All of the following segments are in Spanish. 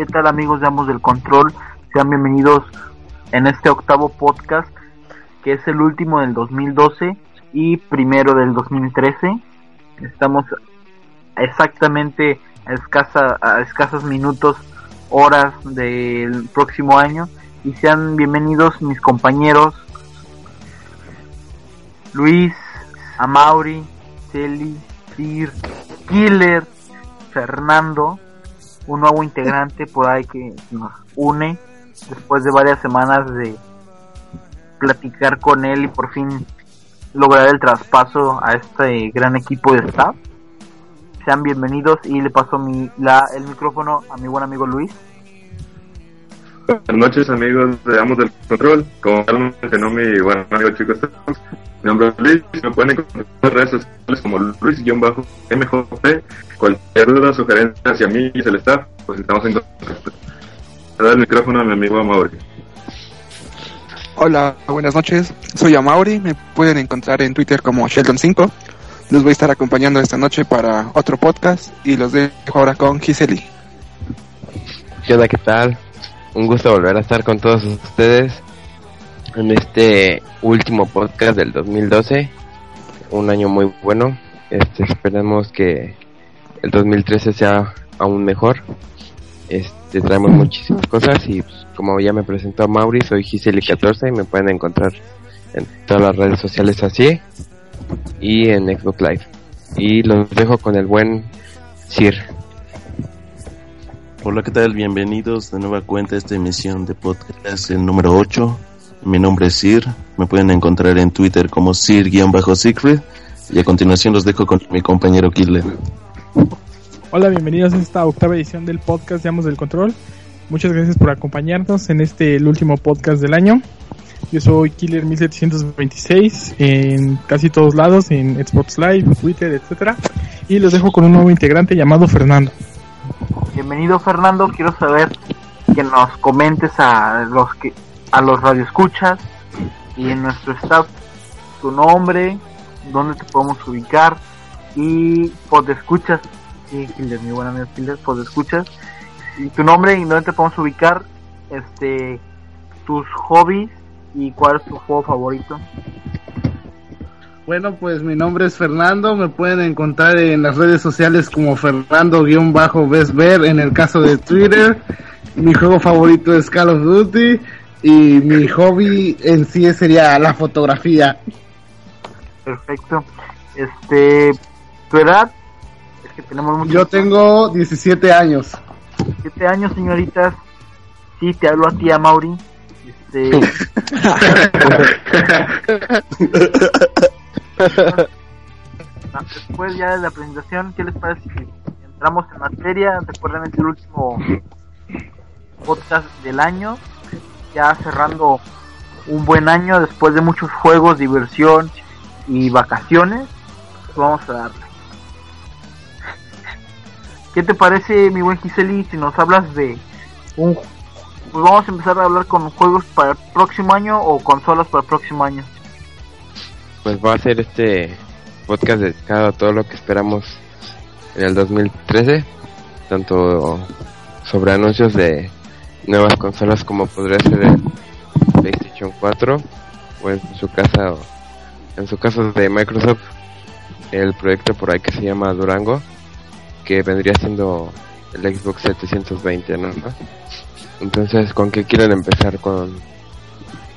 ¿Qué tal amigos de Amos del Control? Sean bienvenidos en este octavo podcast, que es el último del 2012 y primero del 2013. Estamos exactamente a, escasa, a escasos minutos, horas del próximo año. Y sean bienvenidos mis compañeros Luis, Amauri, Celi, Sir, Killer, Fernando, un nuevo integrante por ahí que nos une después de varias semanas de platicar con él y por fin lograr el traspaso a este gran equipo de staff. Sean bienvenidos y le paso mi, la, el micrófono a mi buen amigo Luis. Buenas noches amigos de Amos del Control, como mencionó mi buen amigo chicos, mi nombre es Luis, me pueden encontrar en redes sociales como Luis-MJP, cualquier duda, sugerencia hacia mí y el staff, pues estamos en contacto. Le doy el micrófono a mi amigo Amaury. Hola, buenas noches, soy Amaury, me pueden encontrar en Twitter como Sheldon5, los voy a estar acompañando esta noche para otro podcast y los dejo ahora con Giseli. ¿Qué onda, qué tal? Un gusto volver a estar con todos ustedes en este último podcast del 2012. Un año muy bueno. Este, esperemos que el 2013 sea aún mejor. Este, traemos muchísimas cosas y pues, como ya me presentó Mauri, soy Giseli14 y me pueden encontrar en todas las redes sociales así y en Xbox Live. Y los dejo con el buen Sir. Hola, ¿qué tal? Bienvenidos de nueva cuenta a esta emisión de podcast, el número 8. Mi nombre es Sir, me pueden encontrar en Twitter como Sir-Secret y a continuación los dejo con mi compañero Killer. Hola, bienvenidos a esta octava edición del podcast Llamos del Control. Muchas gracias por acompañarnos en este el último podcast del año. Yo soy Killer 1726 en casi todos lados, en Xbox Live, Twitter, etcétera, y los dejo con un nuevo integrante llamado Fernando. Bienvenido Fernando, quiero saber que nos comentes a los que a los radioescuchas y en nuestro staff tu nombre, dónde te podemos ubicar y pues escuchas, sí, Killer, mi buen amigo pues escuchas y tu nombre y dónde te podemos ubicar, este, tus hobbies y cuál es tu juego favorito. Bueno, pues mi nombre es Fernando, me pueden encontrar en las redes sociales como Fernando-Besver en el caso de Twitter. Mi juego favorito es Call of Duty y mi hobby en sí sería la fotografía. Perfecto. Este, tu edad es que tenemos mucho Yo tengo 17 años. 17 años, señoritas. Sí, te hablo a ti, a Mauri. Este, después ya de la presentación, ¿qué les parece si entramos en materia? Recuerden, es el último podcast del año, ya cerrando un buen año después de muchos juegos, diversión y vacaciones. Vamos a darle. ¿Qué te parece, mi buen Giseli, si nos hablas de un... Pues vamos a empezar a hablar con juegos para el próximo año o consolas para el próximo año. Pues va a ser este podcast dedicado a todo lo que esperamos en el 2013, tanto sobre anuncios de nuevas consolas como podría ser el PlayStation 4 o en su casa en su caso de Microsoft el proyecto por ahí que se llama Durango que vendría siendo el Xbox 720 ¿no? entonces con qué quieren empezar con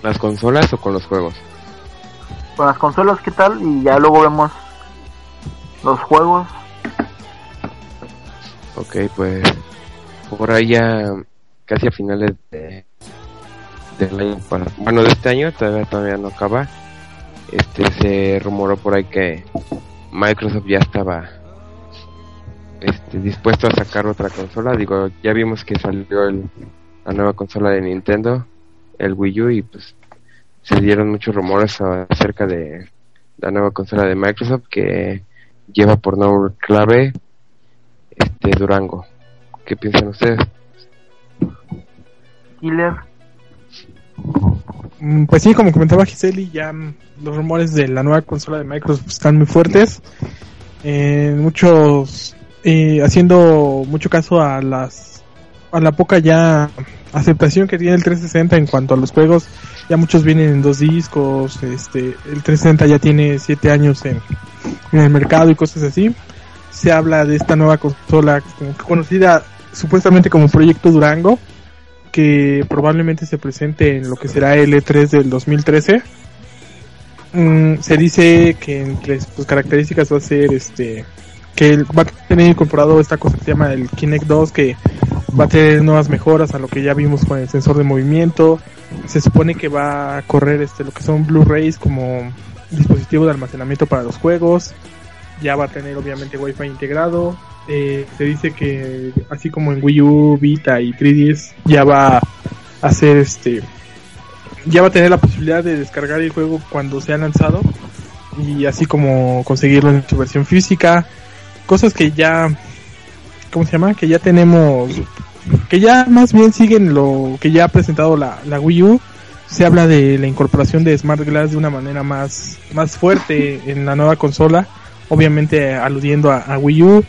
las consolas o con los juegos Con las consolas, ¿qué tal? Y ya luego vemos los juegos. Ok, pues por ahí ya casi a finales de del año bueno de este año todavía todavía no acaba. Este se rumoró por ahí que Microsoft ya estaba este dispuesto a sacar otra consola. Digo ya vimos que salió el, la nueva consola de Nintendo el Wii U y pues se dieron muchos rumores acerca de la nueva consola de Microsoft que lleva por nombre clave este Durango. ¿qué piensan ustedes? Killer. Mm, Pues sí, como comentaba Giseli, ya mm, los rumores de la nueva consola de Microsoft están muy fuertes. Eh, muchos eh, haciendo mucho caso a la poca ya aceptación que tiene el 360 en cuanto a los juegos, ya muchos vienen en dos discos, este, el 360 ya tiene siete años en, el mercado y cosas así. Se habla de esta nueva consola conocida supuestamente como Proyecto Durango, que probablemente se presente en lo que será el E3 del 2013. Mm, se dice que entre sus características va a ser este que va a tener incorporado esta cosa que se llama el Kinect 2 que va a tener nuevas mejoras a lo que ya vimos con el sensor de movimiento. Se supone que va a correr este lo que son Blu-rays como dispositivo de almacenamiento para los juegos. Ya va a tener obviamente Wi-Fi integrado. Eh, se dice que así como en Wii U, Vita y 3DS ya va a hacer este ya va a tener la posibilidad de descargar el juego cuando sea lanzado y así como conseguirlo en su versión física. Cosas que ya ¿cómo se llama? que ya tenemos que ya más bien siguen lo que ya ha presentado la, la Wii U. Se habla de la incorporación de Smart Glass de una manera más más fuerte en la nueva consola obviamente aludiendo a Wii U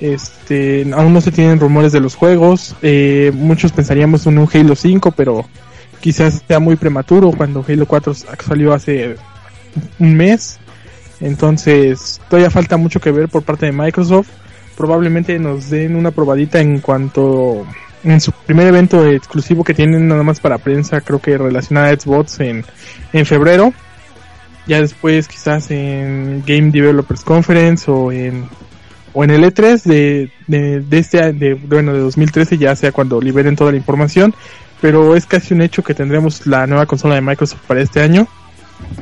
este, aún no se tienen rumores de los juegos. Eh, muchos pensaríamos en un Halo 5, pero quizás sea muy prematuro cuando Halo 4 salió hace un mes. Entonces, todavía falta mucho que ver por parte de Microsoft. Probablemente nos den una probadita en cuanto en su primer evento exclusivo que tienen nada más para prensa, creo que relacionada a Xbox en, en febrero. Ya después quizás en Game Developers Conference o en o en el E3 de, de, de este de, bueno de 2013 ya sea cuando liberen toda la información pero es casi un hecho que tendremos la nueva consola de Microsoft para este año.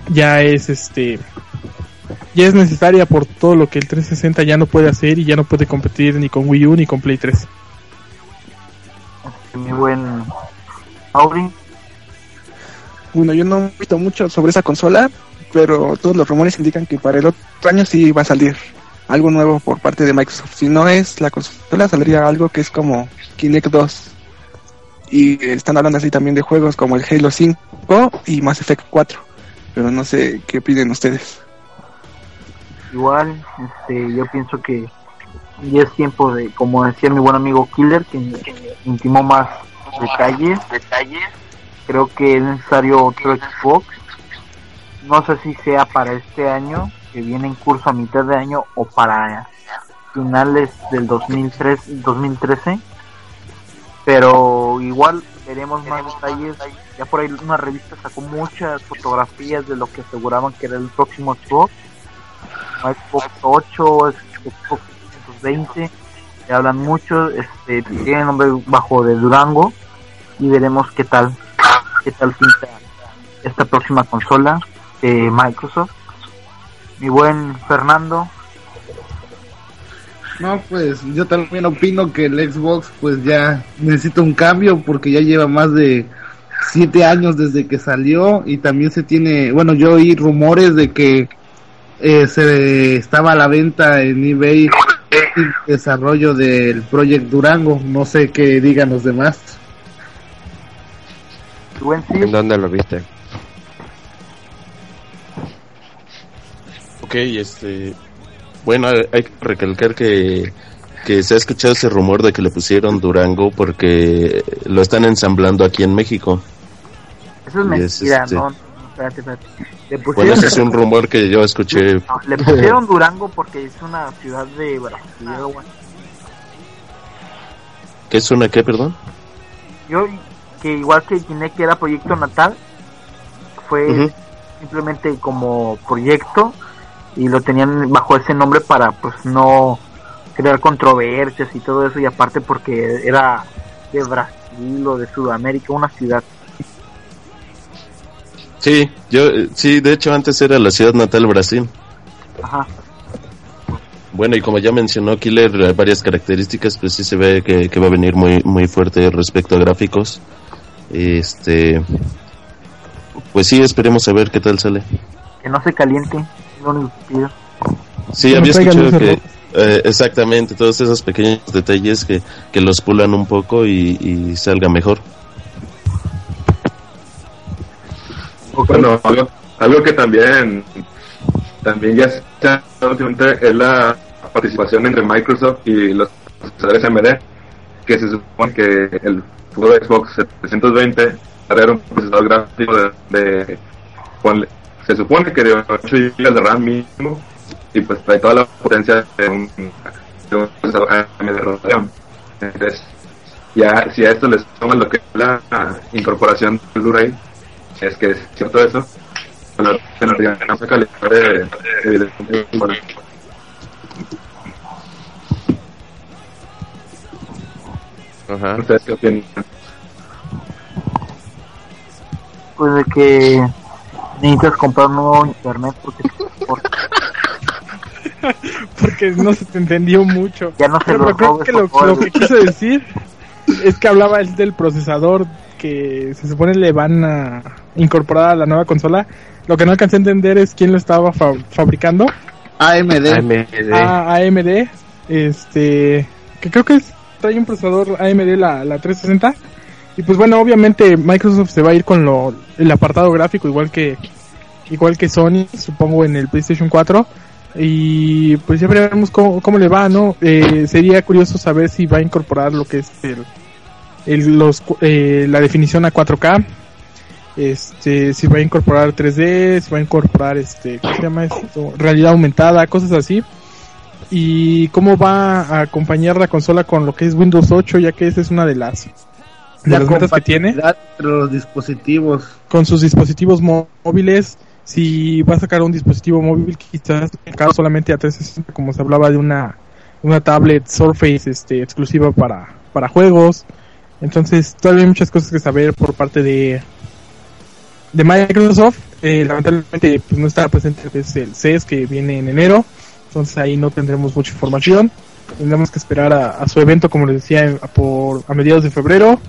Ya es este ya es necesaria por todo lo que el 360 ya no puede hacer y ya no puede competir ni con Wii U ni con Play 3 Mi buen Auri, Bueno, yo no he visto mucho sobre esa consola, pero todos los rumores indican que para el otro año sí va a salir algo nuevo por parte de Microsoft. Si no es la consola, saldría algo que es como Kinect 2. Y están hablando así también de juegos como el Halo 5 y Mass Effect 4. Pero no sé qué piden ustedes. igual, este, yo pienso que ya es tiempo de, como decía mi buen amigo Killer, que, que intimó más detalles. Creo que es necesario otro Xbox. No sé si sea para este año, que viene en curso a mitad de año, o para finales del 2003, 2013. Pero igual veremos más detalles. Ya por ahí una revista sacó muchas fotografías de lo que aseguraban que era el próximo Xbox. Xbox 8, Xbox 320. Se hablan mucho, este, tiene nombre bajo de Durango y veremos qué tal, qué tal pinta esta próxima consola de Microsoft. Mi buen Fernando, No, pues yo también opino que el Xbox pues ya necesita un cambio porque ya lleva más de siete años desde que salió y también se tiene, bueno, yo oí rumores de que eh, se estaba a la venta en eBay el desarrollo del Project Durango, no sé qué digan los demás. ¿En dónde lo viste? Ok, este. Bueno, hay que recalcar que, que se ha escuchado ese rumor de que le pusieron Durango porque lo están ensamblando aquí en México. eso es y mentira, este- no, no, espérate, espérate. Le Bueno, pusieron, ese es un rumor que yo escuché. no, le pusieron Durango porque es una ciudad de Brasil, así. ¿Qué es una qué, perdón? Yo, que igual que Kinect era proyecto natal, fue simplemente como proyecto y lo tenían bajo ese nombre para pues no crear controversias y todo eso y aparte porque era de Brasil o de Sudamérica, una ciudad. Sí, yo, eh, sí, de hecho antes era la ciudad natal Brasil. Ajá. Bueno, y como ya mencionó Killer, varias características, pues sí se ve que, que va a venir muy, muy fuerte respecto a gráficos. Este, pues sí, esperemos a ver qué tal sale. Que no se caliente, Sí, había escuchado que eh, exactamente todos esos pequeños detalles que, que los pulan un poco y, y salga mejor. Bueno, algo, algo que también también ya se ha últimamente es la participación entre Microsoft y los procesadores AMD. que se supone que el juego de Xbox 720 traer un procesador gráfico de, de se supone que de 8 GB de RAM mínimo y pues trae toda la potencia de un, de un procesador AMD Radeon. Entonces, ya si a esto le suman lo que es la incorporación del Blu-ray, si es que es cierto eso, la calidad de, evidentemente, bueno. Ajá. ¿Ustedes qué opinan? Pues de que necesitas comprar un nuevo internet porque por- Porque no se te entendió mucho. ya no se Pero lo creo que lo, que quiso decir es que hablaba él del procesador que se supone le van a incorporar a la nueva consola. Lo que no alcancé a entender es quién lo estaba fa- fabricando. AMD. AMD. AMD, este, que creo que es- trae un procesador AMD la, la 360. Y pues bueno, obviamente Microsoft se va a ir con lo, el apartado gráfico igual que igual que Sony, supongo en el PlayStation 4. Y pues ya veremos cómo, cómo le va, ¿no? Eh, sería curioso saber si va a incorporar lo que es el, el- los, eh, la definición a 4K. Este, si va a incorporar 3D, si va a incorporar este, ¿cómo se llama esto? Realidad aumentada, cosas así. Y cómo va a acompañar la consola con lo que es Windows 8, ya que esa es una de las, La las metas que tiene entre los dispositivos. con sus dispositivos mó- móviles. Si va a sacar un dispositivo móvil, quizás solamente a 360, como se hablaba de una, una tablet Surface este, exclusiva para, para juegos. Entonces, todavía hay muchas cosas que saber por parte de, de Microsoft. Eh, lamentablemente, pues no está presente desde el CES que viene en enero. Entonces, ahí no tendremos mucha información. Tendremos que esperar a, a su evento, como les decía, a por, a mediados de febrero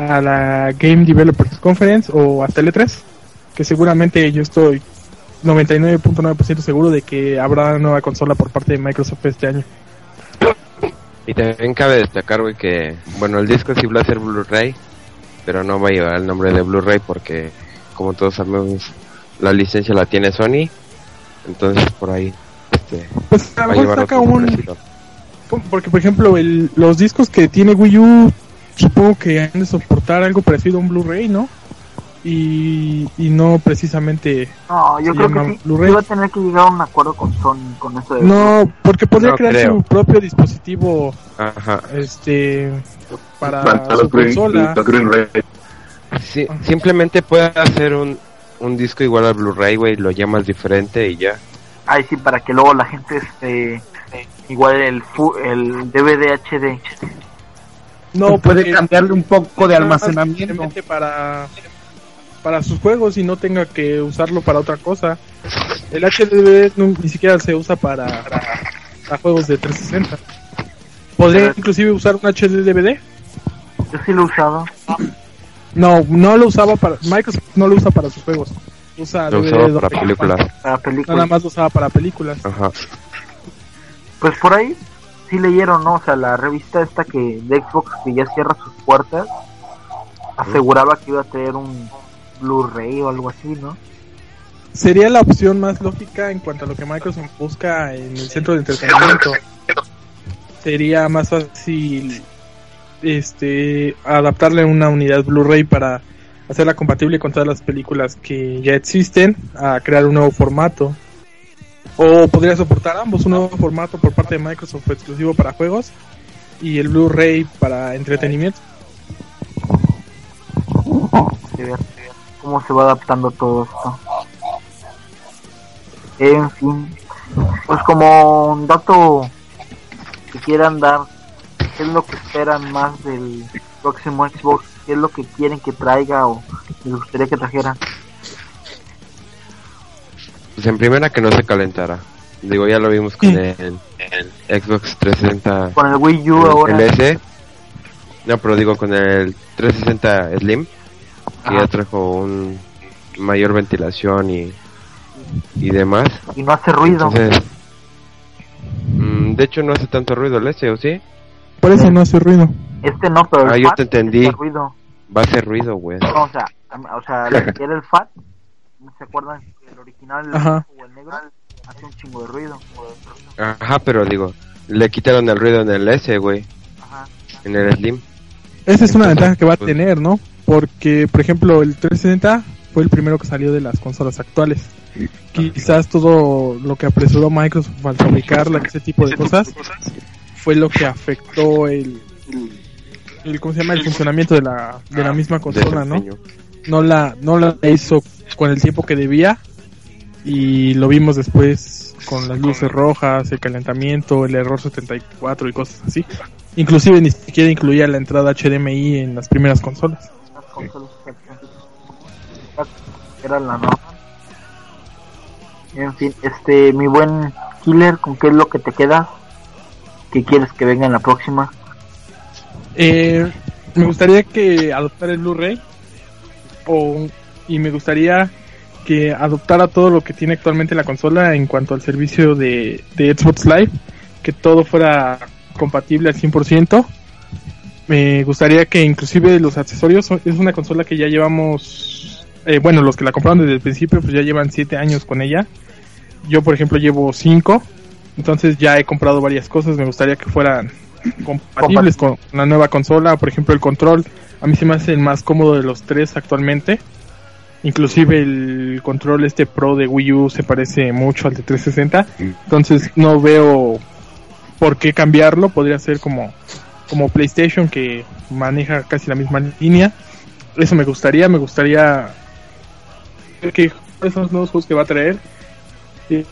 a la Game Developers Conference o hasta el E3, que seguramente yo estoy 99.9% seguro de que habrá nueva consola por parte de Microsoft este año. Y también cabe destacar, güey, que, bueno, el disco sí va a ser Blu-ray, pero no va a llevar el nombre de Blu-ray porque, como todos sabemos, la licencia la tiene Sony. Entonces, por ahí, este, Pues a lo mejor saca un... Porque, por ejemplo, el, los discos que tiene Wii U, supongo que han de soportar algo parecido a un Blu-ray, ¿no? Y, y no precisamente... No, yo creo que sí, va a tener que llegar a un acuerdo con Sony con eso de No, porque podría No crear creo. su propio dispositivo Ajá. este para Para su los Green, consola. los. Sí, simplemente puede hacer un, un disco igual al Blu-ray, güey, lo llamas diferente y ya. Ay, sí, para que luego la gente este igual el fu- el DVD HD. No, puede cambiarle un poco de almacenamiento. para para sus juegos y no tenga que usarlo para otra cosa. El HDD no- ni siquiera se usa para, para juegos de 360. ¿Podría inclusive usar un HD DVD? Yo sí lo usado. No, no lo usaba para Microsoft no lo usa para sus juegos. Usa Lo DVD usaba para películas. Para películas. Nada más lo usaba para películas. Ajá. Pues por ahí sí leyeron, ¿no? O sea, la revista esta que de Xbox que ya cierra sus puertas aseguraba que iba a tener un Blu-ray o algo así, ¿no? Sería la opción más lógica en cuanto a lo que Microsoft busca en el centro de entretenimiento. Sería más fácil este adaptarle una unidad Blu-ray para hacerla compatible con todas las películas que ya existen a crear un nuevo formato. O podría soportar ambos, un nuevo formato por parte de Microsoft exclusivo para juegos y el Blu-ray para entretenimiento. ver cómo se va adaptando todo esto. En fin, pues como un dato que quieran dar, ¿qué es lo que esperan más del próximo Xbox? ¿Qué es lo que quieren que traiga o les gustaría que trajera? Pues en primera que no se calentara. Digo, ya lo vimos con el, el Xbox 360 Con el Wii U el ahora, LS. No, pero digo con el 360 Slim, que ya trajo un mayor ventilación y, y demás. y no hace ruido. Entonces, mm, de hecho no hace tanto ruido el S, ¿o sí? Por eso no hace ruido. Este no, pero el Ah, yo te entendí. hace ruido. Va a hacer ruido, güey. No, o sea, o sea, era el FAT, ¿no se acuerdan? Original, Ajá. o el negro, hace un chingo de ruido. Ajá, pero digo, le quitaron el ruido en el S, güey. Ajá. en el Slim. Esa es una ventaja que va a tener, ¿no? Porque, por ejemplo, el 360 fue el primero que salió de las consolas actuales. Quizás todo lo que apresuró Microsoft al fabricarla, ese tipo de cosas, fue lo que afectó el, el ¿cómo se llama? El funcionamiento de la, de la misma consola, ¿no? No la, no la hizo con el tiempo que debía y lo vimos después con las luces rojas, el calentamiento, el error 74 y cosas así. Inclusive ni siquiera incluía la entrada HDMI en las primeras consolas. Las consolas era la norma. En fin, este, mi buen killer, ¿con qué es lo que te queda? ¿Qué quieres que venga en la próxima? Eh, me gustaría que adoptara el Blu-ray o, y me gustaría que adoptara todo lo que tiene actualmente la consola en cuanto al servicio de, de Xbox Live, que todo fuera compatible al 100%. Me gustaría que inclusive los accesorios, son- es una consola que ya llevamos, eh, bueno, los que la compraron desde el principio, pues ya llevan 7 años con ella. Yo, por ejemplo, llevo 5, entonces ya he comprado varias cosas, me gustaría que fueran compatibles con la nueva consola, por ejemplo el control, a mí se me hace el más cómodo de los tres actualmente, inclusive el control este Pro de Wii U se parece mucho al de 360, entonces no veo por qué cambiarlo, podría ser como, como PlayStation que maneja casi la misma línea, eso me gustaría, me gustaría que esos nuevos juegos que va a traer, eh,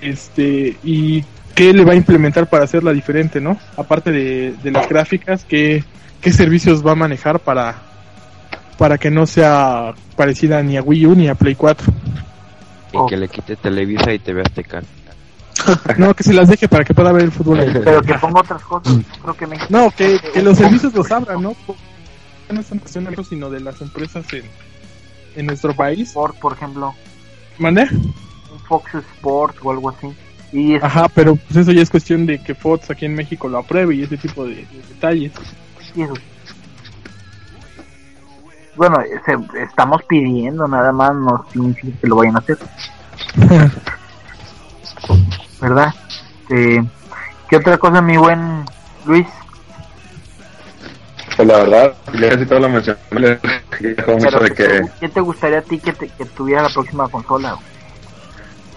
este, y qué le va a implementar para hacerla diferente, ¿no? Aparte de, de las gráficas, ¿qué, qué servicios va a manejar para, para que no sea parecida ni a Wii U ni a Play 4. Y que le quite Televisa y TV Azteca. No, que se las deje para que pueda ver el fútbol. ahí. Pero que ponga otras cosas. Creo que México No, que, que los servicios los abran, ¿no? No es cuestión de sino de las empresas en, en nuestro país. Sport, por ejemplo, ¿Mande? un Fox Sports o algo así. Y es, Ajá, pero pues eso ya es cuestión de que Fox aquí en México lo apruebe y ese tipo de, de detalles. y eso. Bueno, se- estamos pidiendo nada más, no significa que lo vayan a hacer, ¿verdad? Eh, ¿Qué otra cosa, mi buen Luis? Pues la verdad, ya casi todo lo mencioné. Le dejó mucho de que, ¿Qué te gustaría a ti que, te- que tuviera la próxima consola?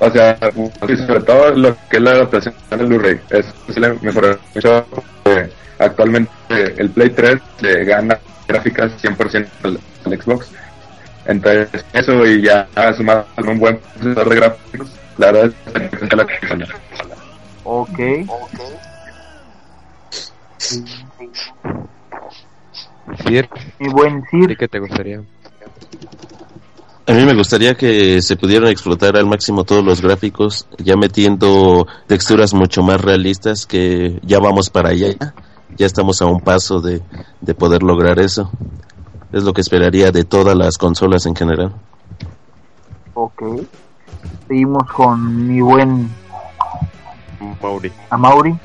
o sea, sobre todo lo que es la adaptación del Blu-ray. Es sí le mejoró mucho. eh, actualmente el Play 3 le gana gráficas 100% al Xbox. Entonces, eso y ya sumado con un buen procesador de gráficos, la verdad es que la consola. Ok. Sir, Mi buen ¿sí Sir, que te gustaría? A mí me gustaría que se pudieran explotar al máximo todos los gráficos, ya metiendo texturas mucho más realistas que ya vamos para allá. Ya estamos a un paso de, de poder lograr eso. Es lo que esperaría de todas las consolas en general. ok. Seguimos con mi buen Mauri. Amauri.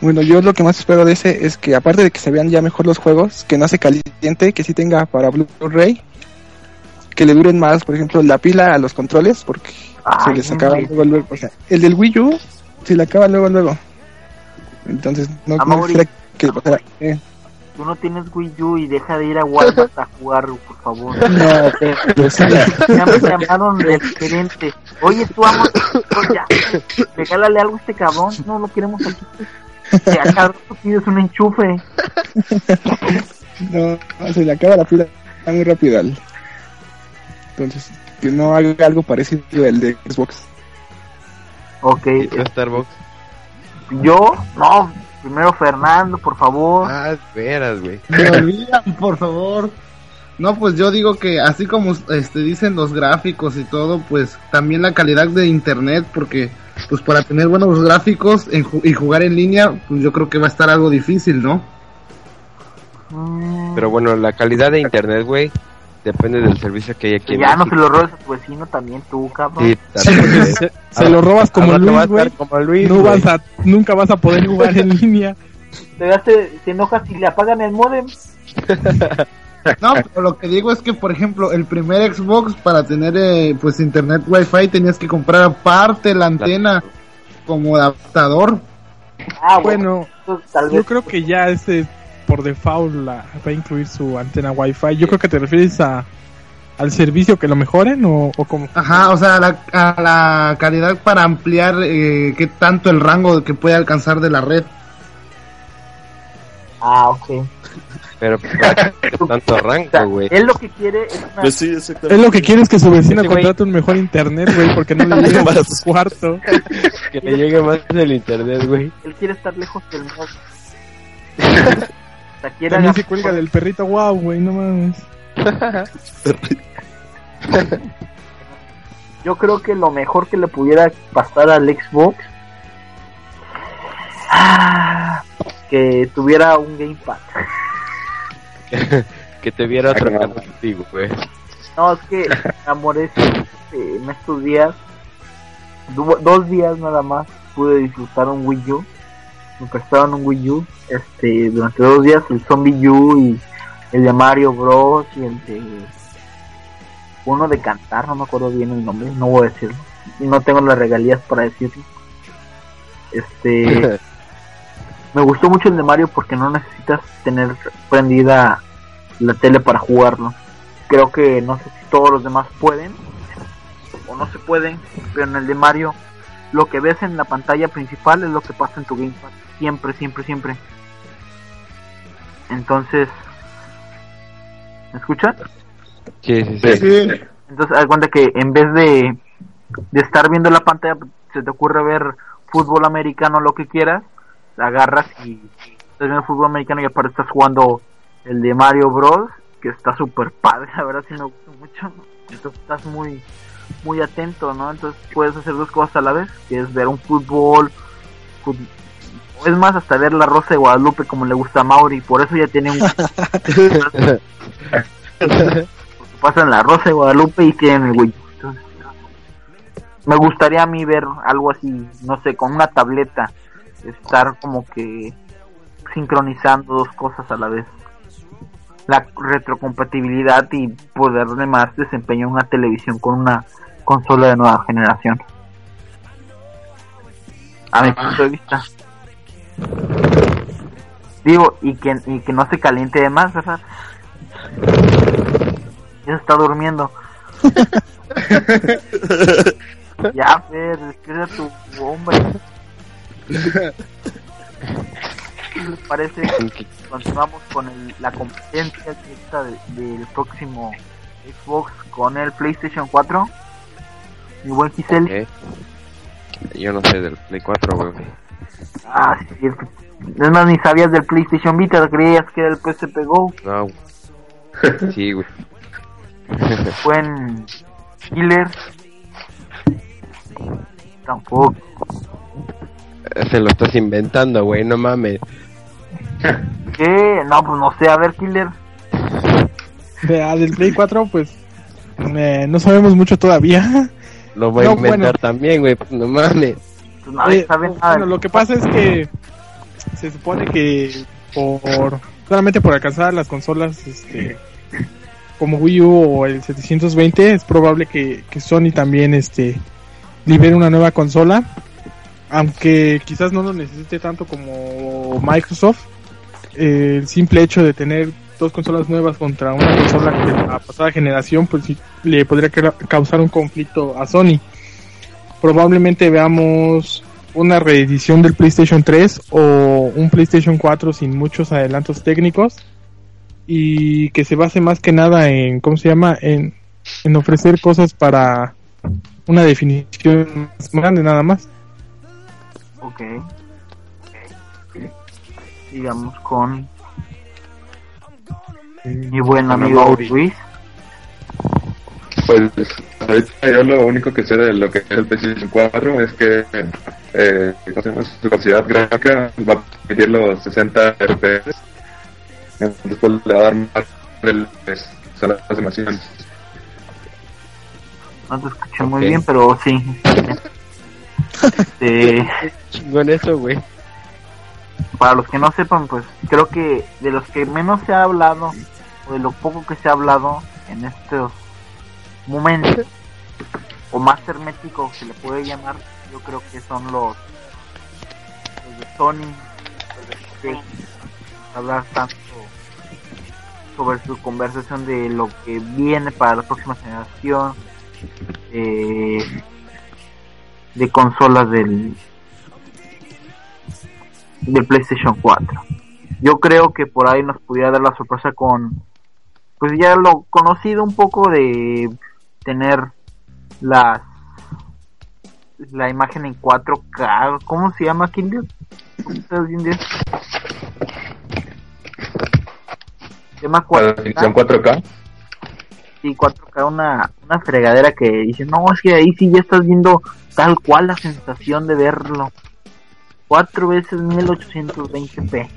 Bueno, yo lo que más espero de ese es que aparte de que se vean ya mejor los juegos, que no se caliente, que sí tenga para Blu-ray, que le duren más, por ejemplo, la pila a los controles, porque se les acaba luego, luego. O sea, el del Wii U se le acaba luego, luego. Entonces, no, no que sea, eh, Tú no tienes Wii U y deja de ir a Walmart a jugar, por favor. no, pero sí, Ya me llamaron del gerente. Oye, tú amo, pues ya, regálale algo a este cabrón. No lo queremos aquí. Que acá tú pides un enchufe. no, se le acaba la pila muy rápido. al- Entonces, que no haga algo parecido al de Xbox. Ok, ¿Y tú, Starbucks? yo, no, primero Fernando, por favor. Ah, esperas, güey. Me olvidan, por favor. No, pues yo digo que así como este dicen los gráficos y todo, pues también la calidad de internet, porque pues para tener buenos gráficos en ju- y jugar en línea, pues yo creo que va a estar algo difícil, ¿no? Mm, Pero bueno, la calidad de internet, güey, depende del servicio que hay aquí ya no se lo robes a tu vecino también tú, cabrón. Sí, porque se, se lo robas como Luis, güey. como Luis, No güey. vas a, nunca vas a poder jugar en línea. Te, hace, te enojas y le apagan el modem. No, pero lo que digo es que, por ejemplo, el primer Xbox para tener eh, pues internet Wi-Fi tenías que comprar aparte la antena como adaptador. Ah, Bueno, tal yo creo que ya este por default la, va a incluir su antena Wi-Fi. Yo creo que te refieres a al servicio que lo mejoren o, o como Ajá, o sea, a la, a la calidad para ampliar eh, qué tanto el rango que puede alcanzar de la red. Ah, ok. Pero ¿para qué tanto rango, güey. él lo que quiere es una... Pues sí, exactamente. es lo que quiere es que su Ese güey- contrate un mejor internet, güey, porque no le llega a Más. su cuarto. Que le llegue más el internet, güey. Él quiere estar lejos del mod. quiere También se cuelga del perrito, wow, güey, no mames. Yo creo que lo mejor que le pudiera pasar al Xbox ah, que tuviera un gamepad. que te viera no. contigo, güey. No, es que me enamoré eh, en estos días, dos días nada más, pude disfrutar un Wii U. Me prestaron un Wii U este, durante dos días, el Zombie U y el de Mario Bros. y el de uno de cantar, no me acuerdo bien el nombre, no voy a decirlo. Y no tengo las regalías para decirlo. Este, me gustó mucho el de Mario porque no necesitas tener prendida la tele para jugarlo. Creo que no sé si todos los demás pueden o no se pueden, pero en el de Mario lo que ves en la pantalla principal es lo que pasa en tu gamepad. Siempre, siempre, siempre. Entonces, ¿me escuchan? Sí, sí, sí. Sí. Entonces, haz cuenta que en vez de, de estar viendo la pantalla, se te ocurre ver fútbol americano, lo que quieras, agarras y estás viendo fútbol americano y aparte estás jugando el de Mario Bros, que está súper padre, la verdad sí me gusta mucho. Entonces estás muy muy atento, ¿no? Entonces puedes hacer dos cosas a la vez, que es ver un fútbol, fut- es más, hasta ver la Rosa de Guadalupe como le gusta a Mauri, por eso ya tiene un... pasan la Rosa de Guadalupe y tienen el Wii. Entonces, me gustaría a mí ver algo así, no sé, con una tableta, estar como que sincronizando dos cosas a la vez. La retrocompatibilidad y poderle más desempeño una televisión con una consola de nueva generación. A mi punto de vista. Digo, y que, y que no se caliente de más, ¿verdad? Ya se está durmiendo. ya, Fer, despierta tu hombre. ¿Qué les parece? Continuamos con el- la competencia directa de- del próximo Xbox con el PlayStation 4. Mi buen Giselle. Eh, Yo no sé del Play 4, güey. Ah, sí, es que- es más, ni sabías del PlayStation Vita, creías que era el PSP Go. No, güey. Sí, güey. Buen Killer. Tampoco. Se lo estás inventando, güey, no mames. ¿Qué? No, pues no sé, a ver, Killer. De, ah, del Play 4, pues eh, no sabemos mucho todavía. Lo voy a No, inventar bueno. también, güey, pues no mames. Pues nadie Eh, sabe nada. bueno, lo que pasa es que se supone que por solamente por alcanzar las consolas este como Wii U o el 720 es probable que, que Sony también este libere una nueva consola aunque quizás no lo necesite tanto como Microsoft el simple hecho de tener dos consolas nuevas contra una consola de la pasada generación pues sí le podría ca- causar un conflicto a Sony probablemente veamos una reedición del PlayStation 3 o un PlayStation 4 sin muchos adelantos técnicos y que se base más que nada en, ¿cómo se llama? En, en ofrecer cosas para una definición más grande nada más. Ok. Digamos con mi buen amigo. Luis. Pues ahorita yo lo único que sé de lo que es el PlayStation 4 es que eh, su capacidad gráfica va a permitir los 60 FPS. Entonces pues, le va a dar más el, pues, a las animaciones. No te escuché muy bien, pero sí. Este, Chingón eso, güey. para los que no sepan, pues creo que de los que menos se ha hablado, o de lo poco que se ha hablado en estos momentos, o más hermético se le puede llamar, yo creo que son los pues, de Sony, pues, de- hablar tanto sobre su conversación de lo que viene para la próxima generación eh, de consolas del del PlayStation 4. Yo creo que por ahí nos pudiera dar la sorpresa con pues ya lo conocido un poco de tener las la imagen en 4K, ¿cómo se llama Kindle? Definición 4K. 4K. Sí, 4K, una, una fregadera que dice, no, es que ahí sí ya estás viendo tal cual la sensación de verlo. Cuatro veces 1820p,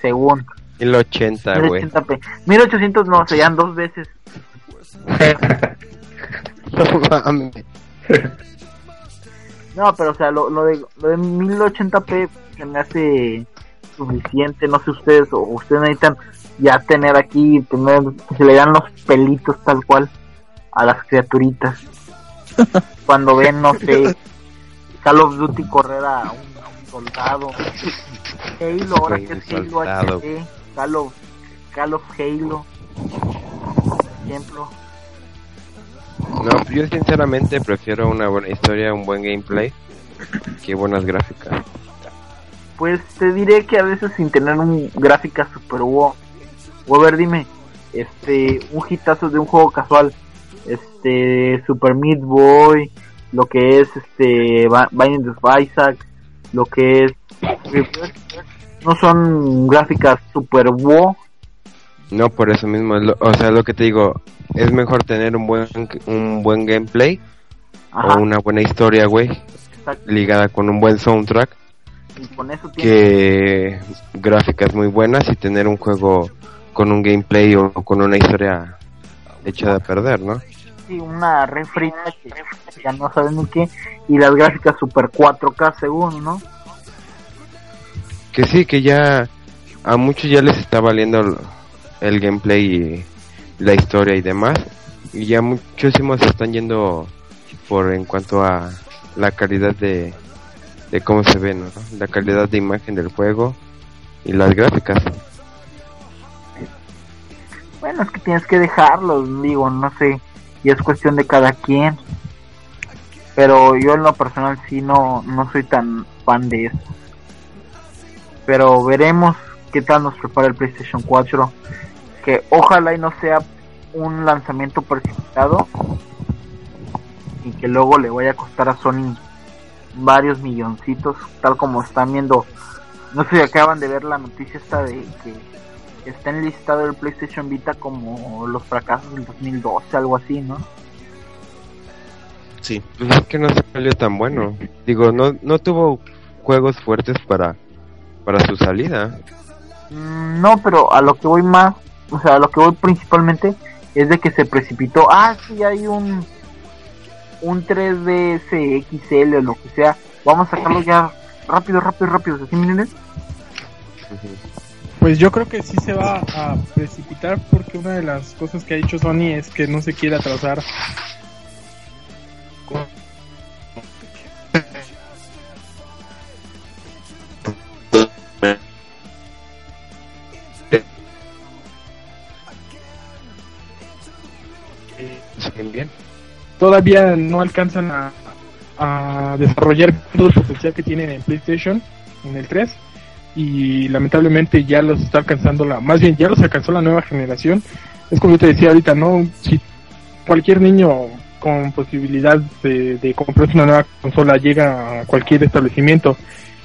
según. 1080, güey. 1080p. 1800 no, serían dos veces. No mames. No, pero o sea, lo, lo, de, lo de 1080p se me hace suficiente, no sé ustedes, o ustedes necesitan ya tener aquí, tener, que se le dan los pelitos tal cual a las criaturitas. Cuando ven, no sé, Call of Duty correr a un, a un soldado. Halo, ahora que es Halo. HD, Call of, Call of Halo, por ejemplo. No, yo sinceramente prefiero una buena historia, un buen gameplay que buenas gráficas. Pues te diré que a veces sin tener un gráfica super wow. O a ver, dime, este, un hitazo de un juego casual, este, Super Meat Boy, lo que es este, Binding of Isaac, lo que es, no son gráficas super wow, No, por eso mismo, lo- o sea, lo que te digo, es mejor tener un buen un buen gameplay ajá, o una buena historia, güey, ligada con un buen soundtrack y con eso tienes, que gráficas muy buenas y tener un juego con un gameplay o con una historia echada a perder, ¿no? Sí, una refrita que ya no saben ni qué, y las gráficas super 4K según, ¿no? Que sí, que ya a muchos ya les está valiendo el, el gameplay y la historia y demás. Y ya muchísimos están yendo por en cuanto a la calidad de, de cómo se ve, ¿no? La calidad de imagen del juego y las gráficas. Bueno, es que tienes que dejarlos, digo, no sé, y es cuestión de cada quien. Pero yo en lo personal sí no, no soy tan fan de eso. Pero veremos qué tal nos prepara el PlayStation 4. Que ojalá y no sea un lanzamiento precipitado. Y que luego le vaya a costar a Sony varios milloncitos, tal como están viendo. No sé si acaban de ver la noticia esta de que está enlistado el PlayStation Vita como los fracasos del 2012, algo así, ¿no? Sí. Pues es que no salió tan bueno. Digo, no, no tuvo juegos fuertes para, para su salida. Mm, No, pero a lo que voy más, o sea, a lo que voy principalmente es de que se precipitó. Ah, sí, hay un un 3DS XL o lo que sea. Vamos a sacarlo ya rápido, rápido, rápido. ¿Sí me entiendes? Pues yo creo que sí se va a precipitar porque una de las cosas que ha dicho Sony es que no se quiere atrasar. Bien. Todavía no alcanzan a, a desarrollar todo el potencial que tienen en PlayStation, en el 3. Y lamentablemente ya los está alcanzando la, más bien ya los alcanzó la nueva generación. Es como yo te decía ahorita, ¿no? Si cualquier niño con posibilidad de, de comprarse una nueva consola llega a cualquier establecimiento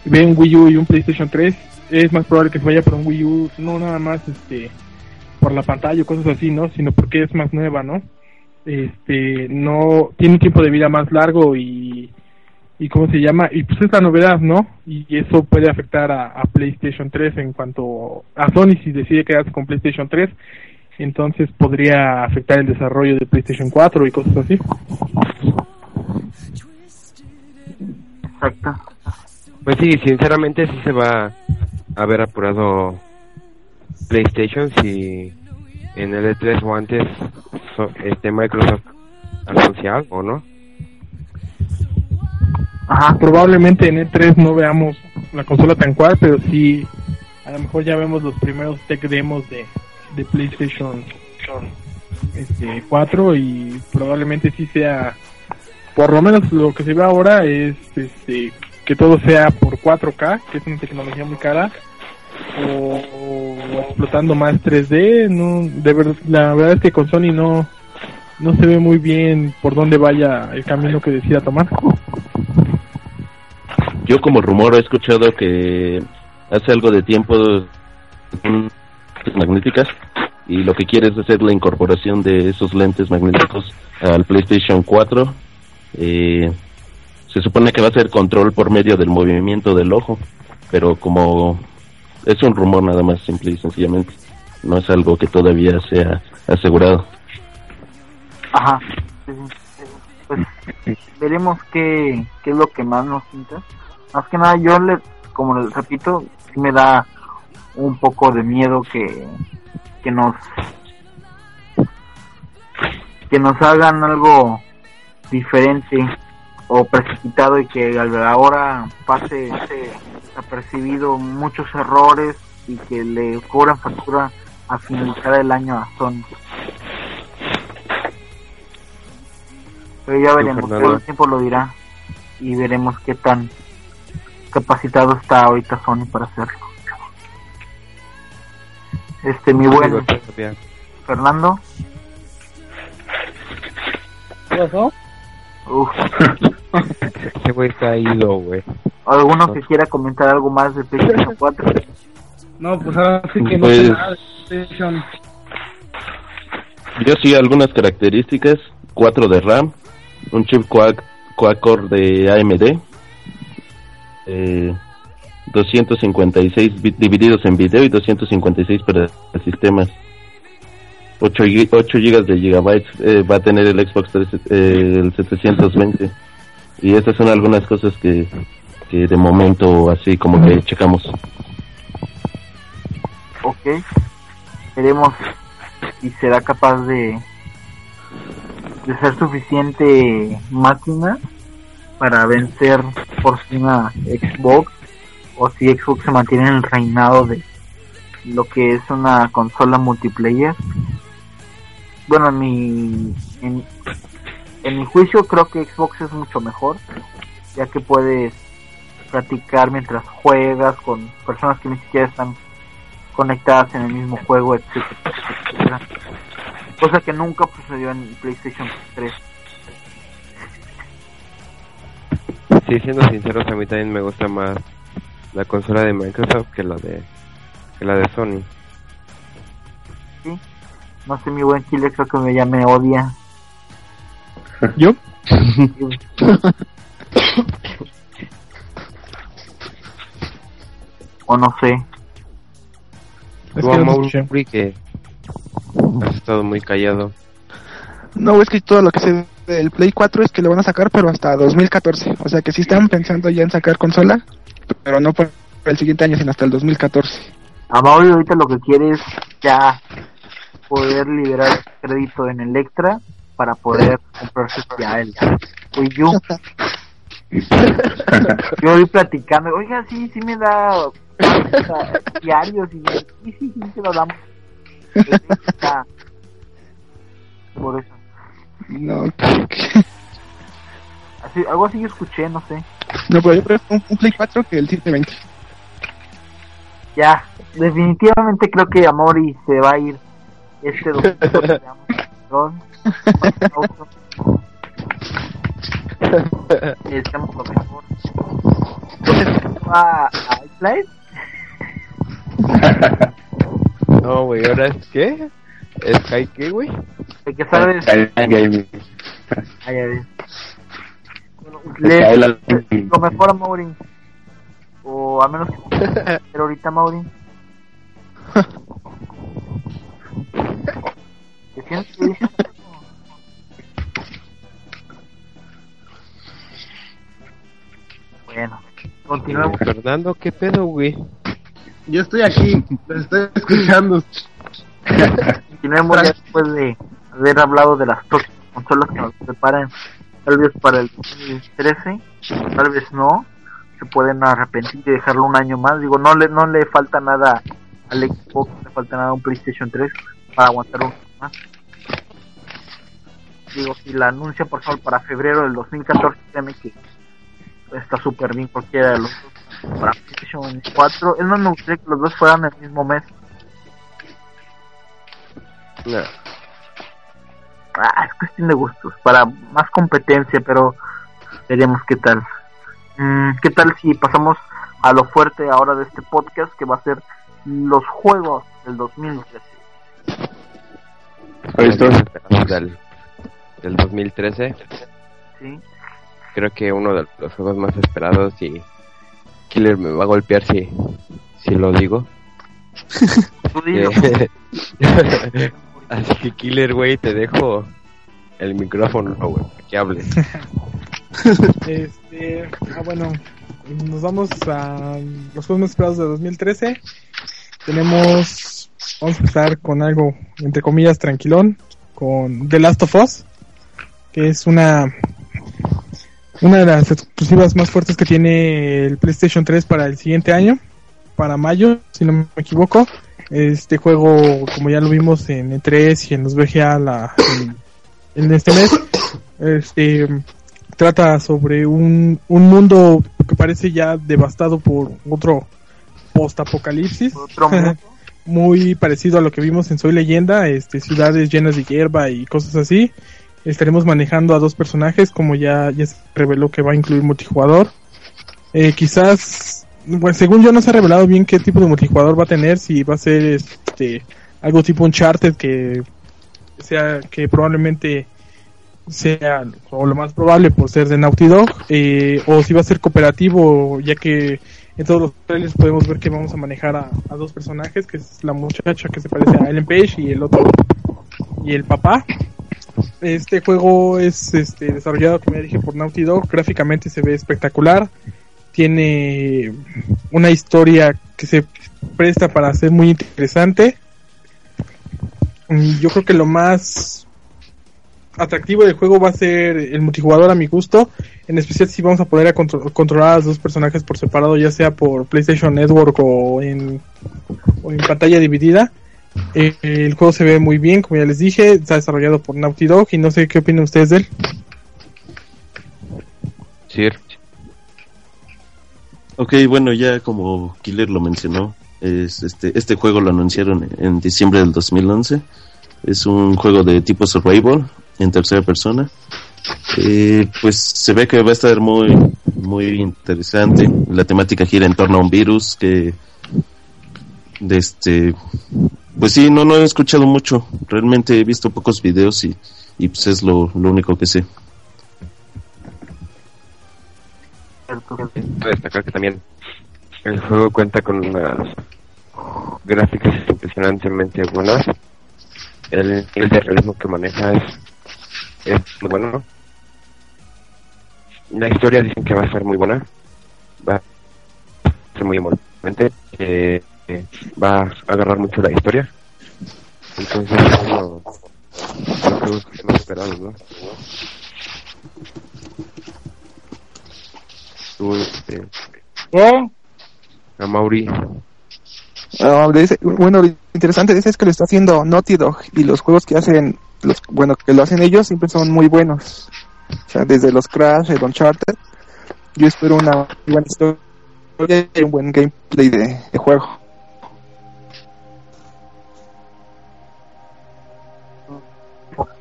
y ve un Wii U y un PlayStation 3, es más probable que se vaya por un Wii U, no nada más este por la pantalla o cosas así, ¿no? Sino porque es más nueva, ¿no? Este, no tiene un tiempo de vida más largo y y cómo se llama y pues es la novedad, ¿no? Y eso puede afectar a, a PlayStation 3 en cuanto a Sony si decide quedarse con PlayStation 3 entonces podría afectar el desarrollo de PlayStation 4 y cosas así. Exacto. Pues sí, sinceramente sí se va a haber apurado PlayStation si en el E3 o antes so- este Microsoft anuncia algo, ¿no? Probablemente en E3 no veamos la consola tan cual, pero sí, a lo mejor ya vemos los primeros tech demos de, de PlayStation este, 4 y probablemente sí sea, por lo menos lo que se ve ahora es este, que todo sea por 4K, que es una tecnología muy cara, o, o explotando más 3D. No, de ver, la verdad es que con Sony no, no se ve muy bien por dónde vaya el camino que decida tomar. Yo como rumor he escuchado que hace algo de tiempo magnéticas y lo que quiere es hacer la incorporación de esos lentes magnéticos al PlayStation 4. Eh, se supone que va a ser control por medio del movimiento del ojo, pero como es un rumor nada más simple y sencillamente, no es algo que todavía sea asegurado. Ajá. sí. Pues veremos qué, qué es lo que más nos pinta. Más que nada, yo le, como les repito, sí me da un poco de miedo que, que nos que nos hagan algo diferente o precipitado y que al- ahora pase ese apercibido muchos errores y que le cobran factura a finalizar el año a Sony. Pero ya veremos, todo el tiempo lo dirá y veremos qué tan capacitado está ahorita Sony para hacerlo. Este, mi buen. Fernando, ¿Qué pasó? uf, Ese güey está ido, güey. ¿alguno que quiera comentar algo más de PlayStation 4? No, pues ahora sí que no Pues- sé nada de PlayStation. Yo sí algunas características, 4 de RAM, un chip quad, quad core de AMD, eh, 256 bit divididos en video y 256 para sistemas. 8, 8 GB de gigabytes eh, va a tener el Xbox 3, eh, el 720. Y estas son algunas cosas que, que de momento así como que checamos. Ok, veremos si será capaz de de ser suficiente máquina para vencer por fin a Xbox o si Xbox se mantiene en el reinado de lo que es una consola multiplayer bueno en mi en, en mi juicio creo que Xbox es mucho mejor ya que puedes practicar mientras juegas con personas que ni siquiera están conectadas en el mismo juego, etcétera, etcétera. Cosa que nunca sucedió en PlayStation 3. Sí, siendo sinceros, a mí también me gusta más la consola de Microsoft que la de que la de Sony. No sé, mi buen Killer, creo que me ya me odia. ¿Yo? o no sé. Es que no que has estado muy callado. No, es que todo lo que se del Play 4 es que lo van a sacar, pero hasta 2014. O sea que sí están pensando ya en sacar consola, pero no por el siguiente año, sino hasta el 2014. A Mauri ahorita lo que quiere es ya poder liberar crédito en Electra para poder comprarse ya el Wii U. Yo voy platicando, oiga, sí, sí me da o sea, diarios y sí, sí, sí, se lo damos. Por eso. No, Así, algo así yo escuché, no sé. no pero yo prefiero un, un Play 4 que el 720. Ya, definitivamente creo que Amori se va a ir este domingo. deseamos lo mejor. Entonces, ¿va a iFly? No, güey, ¿ahora es qué? ¿Es Sky qué, güey? De que sabes. Gaming. Ay, a ver. Bueno, le- lo mejor a Mauri. O a menos que. Pero ahorita, Mauri. ¿Qué tienes que decir? Bueno, continuemos. Fernando, ¿qué pedo, güey? Yo estoy aquí, los estoy escuchando. Continuemos ya después de haber hablado de las próximas consolas que nos preparan, tal vez para el 2013, tal vez no. se pueden arrepentir y dejarlo un año más. Digo, no le, no le falta nada al Xbox, no le falta nada a un PlayStation 3 para aguantar un año más. Digo, si la anuncian por favor para febrero del 2014, créeme que está súper bien cualquiera de los dos. Para PlayStation 4, es más, me gustaría que los dos fueran el mismo mes. No. Ah, es cuestión de gustos, para más competencia, pero veremos qué tal. Mm, ¿Qué tal si pasamos a lo fuerte ahora de este podcast, que va a ser los juegos del 2013? Ahí está. Del, del 2013, ¿Sí? creo que uno de los juegos más esperados y Killer me va a golpear si, si lo digo. Así que Killer, güey, te dejo el micrófono, güey, que hables. Este, ah, bueno, nos vamos a los juegos más esperados de 2013. Tenemos, vamos a empezar con algo, entre comillas, tranquilón, con The Last of Us, que es una, una de las exclusivas más fuertes que tiene el PlayStation 3 para el siguiente año, para mayo, si no me equivoco. Este juego, como ya lo vimos en E3 y en los VGA la, en, en este mes, este trata sobre un, un mundo que parece ya devastado por otro post-apocalipsis. Muy parecido a lo que vimos en Soy Leyenda, este, ciudades llenas de hierba y cosas así. Estaremos manejando a dos personajes, como ya, ya se reveló que va a incluir multijugador. Eh, quizás, bueno, según yo no se ha revelado bien qué tipo de multijugador va a tener, si va a ser este algo tipo Uncharted que sea que probablemente sea o lo más probable por ser de Naughty Dog eh, o si va a ser cooperativo ya que en todos los trailers podemos ver que vamos a manejar a, a dos personajes que es la muchacha que se parece a Ellen Page y el otro y el papá. Este juego es este, desarrollado como ya dije por Naughty Dog gráficamente se ve espectacular tiene una historia que se presta para ser muy interesante yo creo que lo más atractivo del juego va a ser el multijugador a mi gusto, en especial si vamos a poder a contro- controlar a los dos personajes por separado, ya sea por PlayStation Network o en, pantalla dividida. Eh, el juego se ve muy bien, como ya les dije, está desarrollado por Naughty Dog y no sé qué opinan ustedes de él. Ok, bueno, ya como Killer lo mencionó, es este, este juego lo anunciaron en diciembre del 2011. Es un juego de tipo survival en tercera persona. Eh, pues se ve que va a estar muy, muy interesante. La temática gira en torno a un virus que, este, pues sí, no, no he escuchado mucho. Realmente he visto pocos videos y, y pues es lo único que sé. Destacar que también el juego cuenta con unas gráficas impresionantemente buenas. El nivel de realismo que maneja es, es muy bueno. La historia dicen que va a ser muy buena. Va a ser muy eh, va a agarrar mucho la historia. Entonces es los juegos más esperados, ¿no? Tú, este, a Mauri, Ah, de ese- bueno, lo interesante de ese es que lo está haciendo Naughty Dog y los juegos que hacen, los, bueno, que lo hacen ellos siempre son muy buenos. O sea, desde los Crash, el Uncharted, yo espero una buena historia y un buen gameplay de, de juego.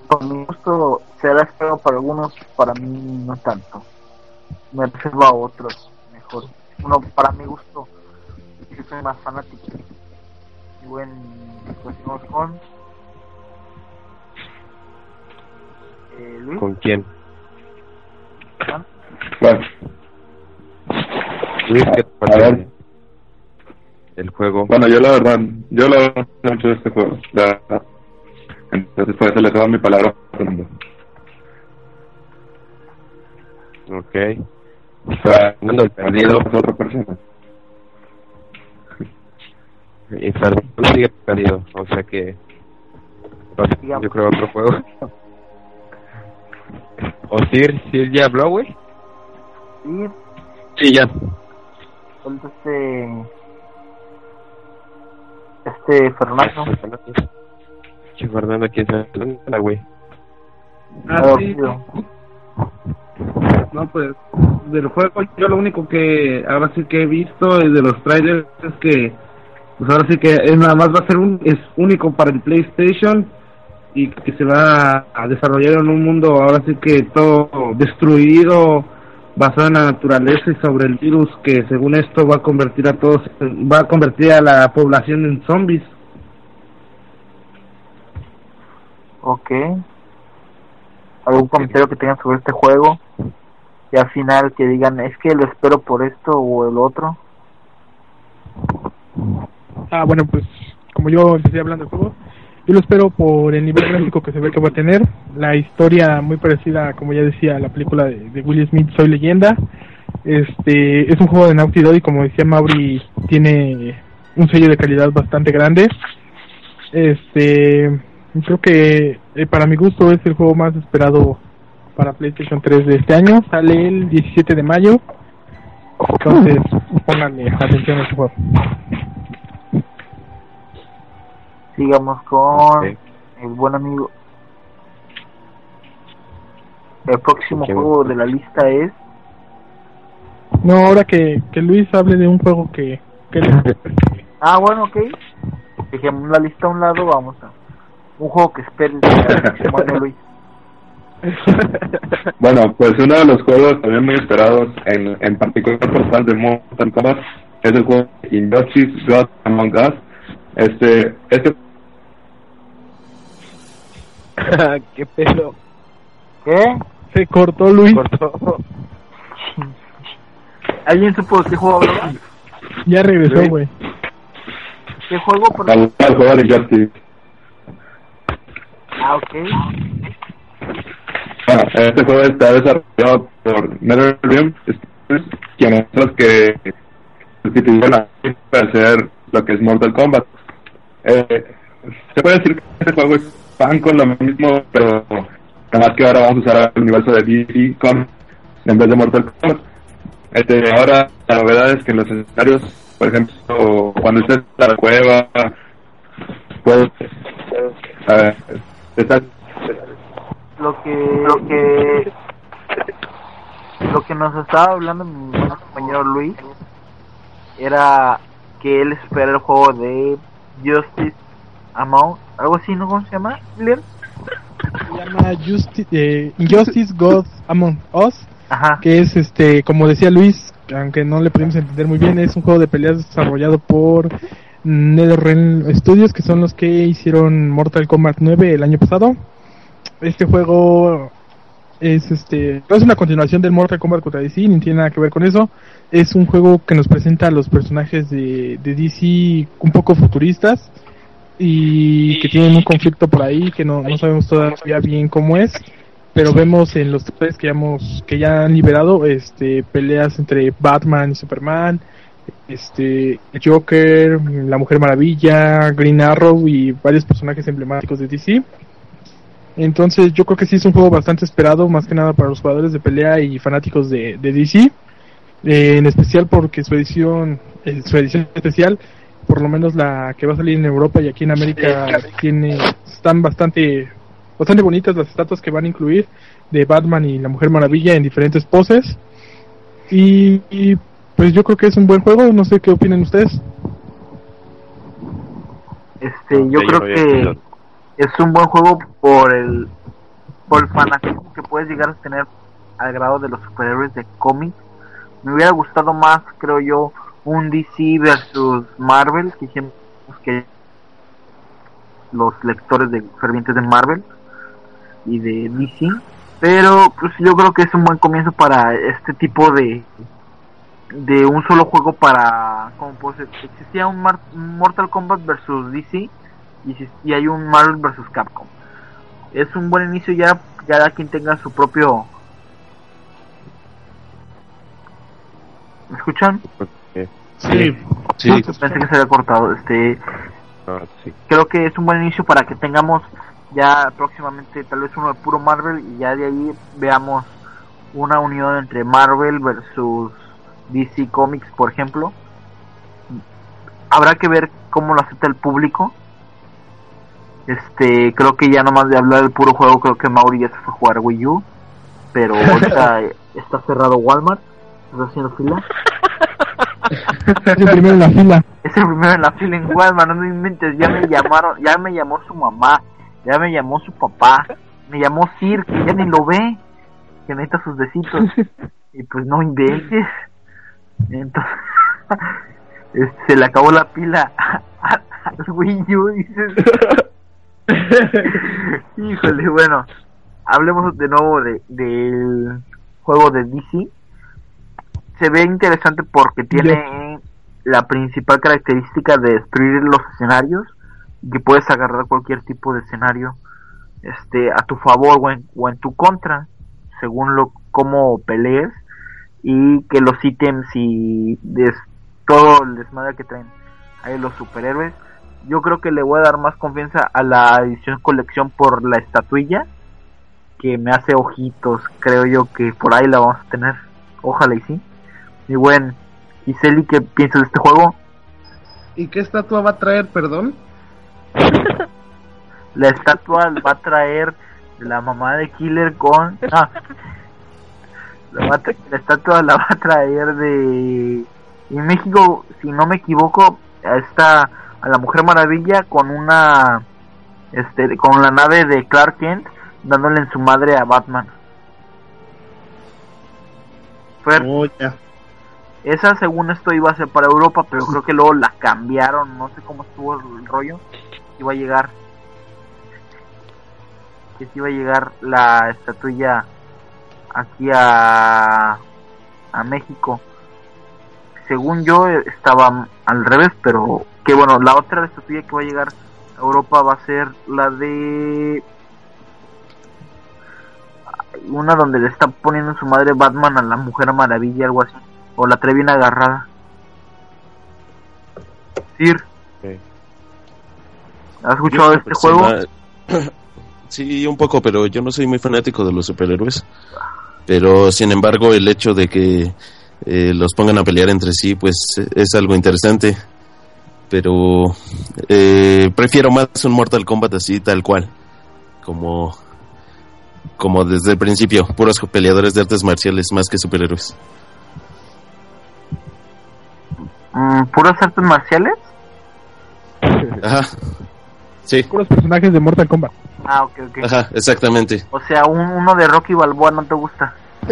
Por mi gusto será esperado para algunos, para mí no tanto. Me reservo a otros mejor. Uno, para mi gusto, yo soy más fanático. Y bueno, continuamos con eh, Luis. ¿con quién? Juan. Bueno, Luis, ¿qué te A parece ver. el juego? bueno, yo la verdad, yo la verdad no sé mucho de este juego. la verdad. Entonces por eso le doy mi palabra a Fernando. Ok. Fernando el perdido. Es otra persona. Y Fernando sigue perdido. O sea que. yo creo otro juego. O Sir, Sir ya habló, güey. Y Sí, ya. falta este. Este Fernando. Che, Fernando, ¿quién sabe dónde está, güey? Ah, sí. No, pues del juego yo lo único que ahora sí que he visto de los trailers es que pues ahora sí que es nada más va a ser un es único para el PlayStation y que se va a desarrollar en un mundo ahora sí que todo destruido basado en la naturaleza y sobre el virus que según esto va a convertir a todos va a convertir a la población en zombies. Ok. ¿Algún comentario que tengan sobre este juego? Y al final que digan, es que lo espero por esto o el otro. Ah, bueno, pues como yo empecé hablando del juego, yo lo espero por el nivel gráfico que se ve que va a tener, la historia muy parecida, como ya decía, a la película de, de Will Smith, Soy Leyenda. Este es un juego de Naughty Dog y como decía Mauri, tiene un sello de calidad bastante grande. Este, creo que eh, para mi gusto es el juego más esperado para PlayStation 3 de este año. Sale el 17 de mayo. Entonces, pónganle atención a este juego. Sigamos con el buen amigo. El próximo juego de la lista es No, ahora que, que Luis hable de un juego que, que le- Ah, bueno, ok. Dejemos la lista a un lado, vamos a un juego que esperes. Bueno, Luis. Bueno, pues uno de los juegos también muy esperados, en, en particular por fans de Mortal Kombat, es el juego Injustice God Among Us. Este, este ¿Qué pedo? ¿Qué? se cortó Luis. Cortó. ¿Alguien supo qué juego hablaba? Ya regresó, güey. ¿Qué juego? Perdón. el juego de Injustice. Ah, ok. Bueno, este juego está desarrollado por NetherRealm, quienes son los que sustituyeron a para hacer lo que es Mortal Kombat. Eh, se puede decir que este juego es fan con lo mismo, pero nada más que ahora vamos a usar el universo de DC con en vez de Mortal Kombat. Este, ahora la novedad es que en los escenarios, por ejemplo, cuando estés en la cueva, puedes eh, Lo que lo que lo que nos estaba hablando mi compañero Luis era que él espera el juego de Justice Among algo así, ¿no? ¿Cómo se llama? Leon? Se llama Justi- eh, Injustice God Among Us, Ajá. que es, este, como decía Luis, aunque no le pudimos entender muy bien, es un juego de peleas desarrollado por NetherRealm Studios, que son los que hicieron Mortal Kombat 9 el año pasado. Este juego es este es una continuación del Mortal Kombat contra DC, ni tiene nada que ver con eso. Es un juego que nos presenta a los personajes de, de DC un poco futuristas y que tienen un conflicto por ahí que no, no sabemos todavía bien cómo es pero vemos en los tres que hemos que ya han liberado este peleas entre Batman y Superman este Joker la Mujer Maravilla Green Arrow y varios personajes emblemáticos de DC entonces yo creo que sí es un juego bastante esperado más que nada para los jugadores de pelea y fanáticos de, de DC eh, en especial porque su edición eh, su edición especial por lo menos la que va a salir en Europa y aquí en América tiene están bastante bastante bonitas las estatuas que van a incluir de Batman y la Mujer Maravilla en diferentes poses. Y, y, pues yo creo que es un buen juego no sé qué opinan ustedes. Este, yo creo que es un buen juego por el por el fanatismo que puedes llegar a tener al grado de los superhéroes de cómics. Me hubiera gustado más, creo yo, un DC versus Marvel, que siempre que los lectores de fervientes de Marvel y de DC, pero pues yo creo que es un buen comienzo para este tipo de de un solo juego para como pues existía un, Mar- Mortal Kombat versus DC y, y hay un Marvel versus Capcom es un buen inicio ya cada quien tenga su propio ¿me escuchan? Sí. Sí, pensé que se había cortado este Ah, sí. creo que es un buen inicio para que tengamos ya próximamente tal vez uno de puro Marvel y ya de ahí veamos una unión entre Marvel versus DC Comics por ejemplo habrá que ver cómo lo acepta el público. Este, creo que ya nomás de hablar del puro juego, creo que Mauri ya se fue a jugar Wii U. Pero ahorita está cerrado Walmart, está haciendo fila. Es el primero en la fila. Es el primero en la fila en Walmart, no me inventes, ya me llamaron, ya me llamó su mamá, ya me llamó su papá, me llamó Sir, que ya ni lo ve, que necesita sus besitos. Y pues no inventes. Entonces, este, se le acabó la pila al Wii U, dices. Híjole, bueno, hablemos de nuevo de, del juego de DC. Se ve interesante porque tiene la principal característica de destruir los escenarios y que puedes agarrar cualquier tipo de escenario este a tu favor o en, o en tu contra según lo cómo pelees y que los ítems y des, todo el desmadre que traen ahí los superhéroes yo creo que le voy a dar más confianza a la edición colección por la estatuilla que me hace ojitos creo yo que por ahí la vamos a tener ojalá y sí y buen Giseli ¿qué piensas de este juego? ¿Y qué estatua va a traer, perdón? la estatua va a traer la mamá de Killer con ah, la, la estatua la va a traer de en México si no me equivoco está a la Mujer Maravilla con una este con la nave de Clark Kent dándole en su madre a Batman. Fer, Oh, esa según esto iba a ser para Europa pero creo que luego la cambiaron no sé cómo estuvo el rollo iba a llegar que si iba a llegar la estatuilla aquí a a México según yo estaba al revés pero que bueno la otra estatuilla que va a llegar a Europa va a ser la de una donde le está poniendo en su madre Batman a la Mujer Maravilla algo así o la trae bien agarrada Sir. ¿has escuchado de este Persona- juego? Sí, un poco, pero yo no soy muy fanático de los superhéroes. Pero sin embargo, el hecho de que eh, los pongan a pelear entre sí, pues es algo interesante. Pero eh, prefiero más un Mortal Kombat así, tal cual. Como, como desde el principio, puros peleadores de artes marciales más que superhéroes. Mm, ¿puras artes marciales? Ajá. Sí, Puros personajes de Mortal Kombat. Ah ok ok ajá, exactamente. o sea un, uno de Rocky Balboa no te gusta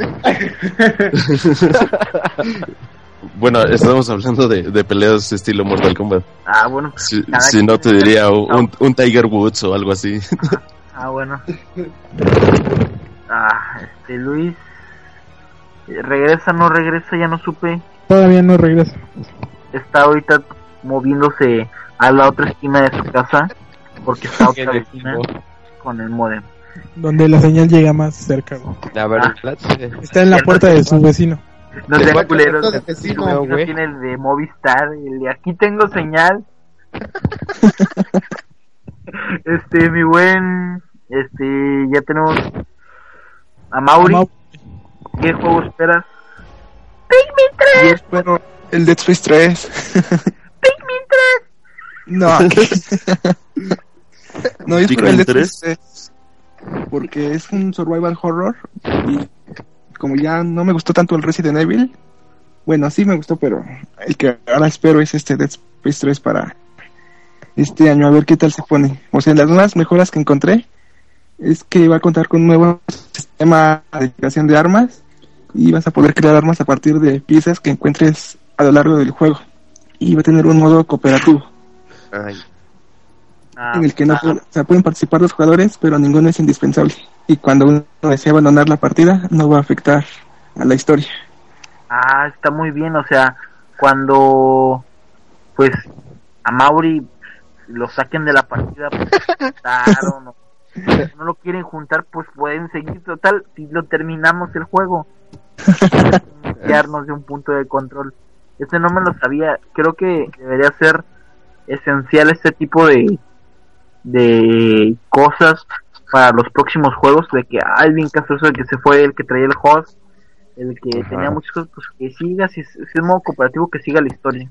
Bueno, estamos hablando de, de peleas estilo Mortal Kombat. ah bueno Si, si no, te diría un, un Tiger Woods o algo así. Ah, bueno. Ah, este Luis. ¿Regresa no regresa? Ya no supe. Todavía no regresa. Está ahorita moviéndose a la otra esquina de su casa. Porque está otra vecina con el modem. Donde la señal llega más cerca. güey. A ver, Ah. Está en la puerta de su vecino. No sean a culeros. de vecino, vecino güey. tiene el de Movistar. El de aquí tengo señal. este, mi buen. Este, ya tenemos a Mauri. Mau- ¿Qué juego esperas? Yo espero el Dead Space 3. No. no, espero el 3. Porque es un survival horror. Y como ya no me gustó tanto el Resident Evil. Bueno, sí me gustó, pero el que ahora espero es este Dead Space 3 para este año. A ver qué tal se pone. O sea, las nuevas mejoras que encontré es que va a contar con un nuevo sistema de creación de armas y vas a poder crear armas a partir de piezas que encuentres a lo largo del juego. Y va a tener un modo cooperativo Ay, Ah, en el que no ah, pu- o sea, pueden participar los jugadores, pero ninguno es indispensable. Y cuando uno desea abandonar la partida, no va a afectar a la historia. Ah, está muy bien, o sea, cuando pues a Mauri lo saquen de la partida, pues, juntaron, o no lo quieren juntar, pues pueden seguir total, si lo terminamos el juego, iniciarnos de un punto de control. Este no me lo sabía, creo que debería ser esencial este tipo de de cosas para los próximos juegos, de que castroso de que se fue el que traía el host el que Ajá. tenía muchas cosas, pues que siga, si es, si es modo cooperativo, que siga la historia.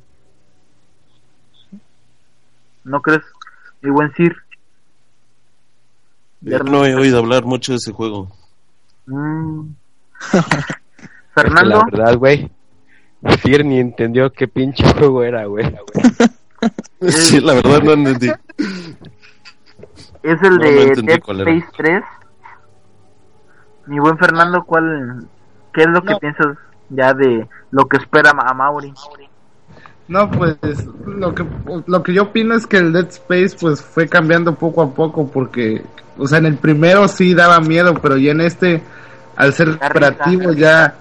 ¿No crees, mi buen Sir? Yo no he oído hablar mucho de ese juego. Mm. Es que Fernando, La verdad, güey. Sir ni entendió qué pinche juego era, güey. Sí, la verdad no entendí. es el no, de no Dead. Space 3. Mi buen Fernando, ¿cuál, ¿qué es lo que piensas ya de lo que espera a Mauri? No, pues lo que lo que yo opino es que el Dead Space pues fue cambiando poco a poco porque o sea, en el primero sí daba miedo, pero ya en este al ser operativo risa. ya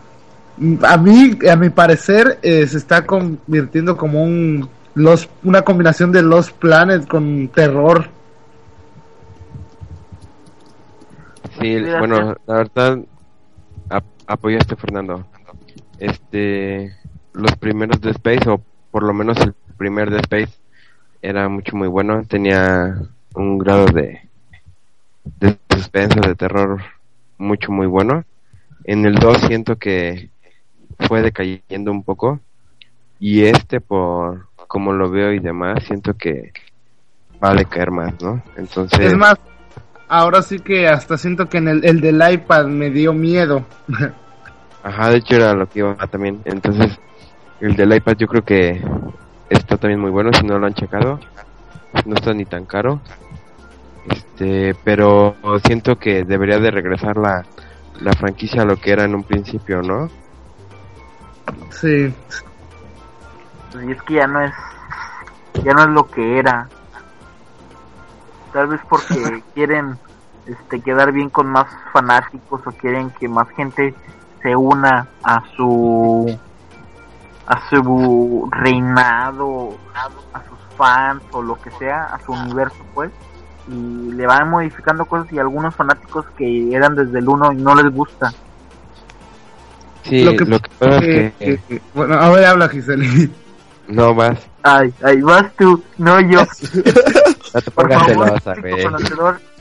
a mí a mi parecer eh, se está convirtiendo como un los una combinación de Lost Planet con terror. Sí, bueno, la verdad, ap- apoyaste Fernando. Este, los primeros de Space, o por lo menos el primer de Space, era mucho muy bueno. Tenía un grado de, de suspenso, de terror, mucho muy bueno. En el 2 siento que fue decayendo un poco. Y este, por como lo veo y demás, siento que va a decaer más, ¿no? Entonces, Es más, ahora sí que hasta siento que en el, el del iPad me dio miedo. Ajá, de hecho era lo que iba también. Entonces, el del iPad yo creo que está también muy bueno si no lo han checado. No está ni tan caro. Este, pero siento que debería de regresar la, la franquicia a lo que era en un principio, ¿no? Sí. Y es que ya no es, ya no es lo que era. Tal vez porque quieren este quedar bien con más fanáticos o quieren que más gente se una a su a su reinado, a sus fans o lo que sea, a su universo pues y le van modificando cosas y algunos fanáticos que eran desde el 1 y no les gusta. Sí, Lo lo que- que, pasa que- es que que- bueno, a ver, habla Giselle. no vas, Ay, ay, vas tú, no yo. no te Por pongas favor, celosa, público güey.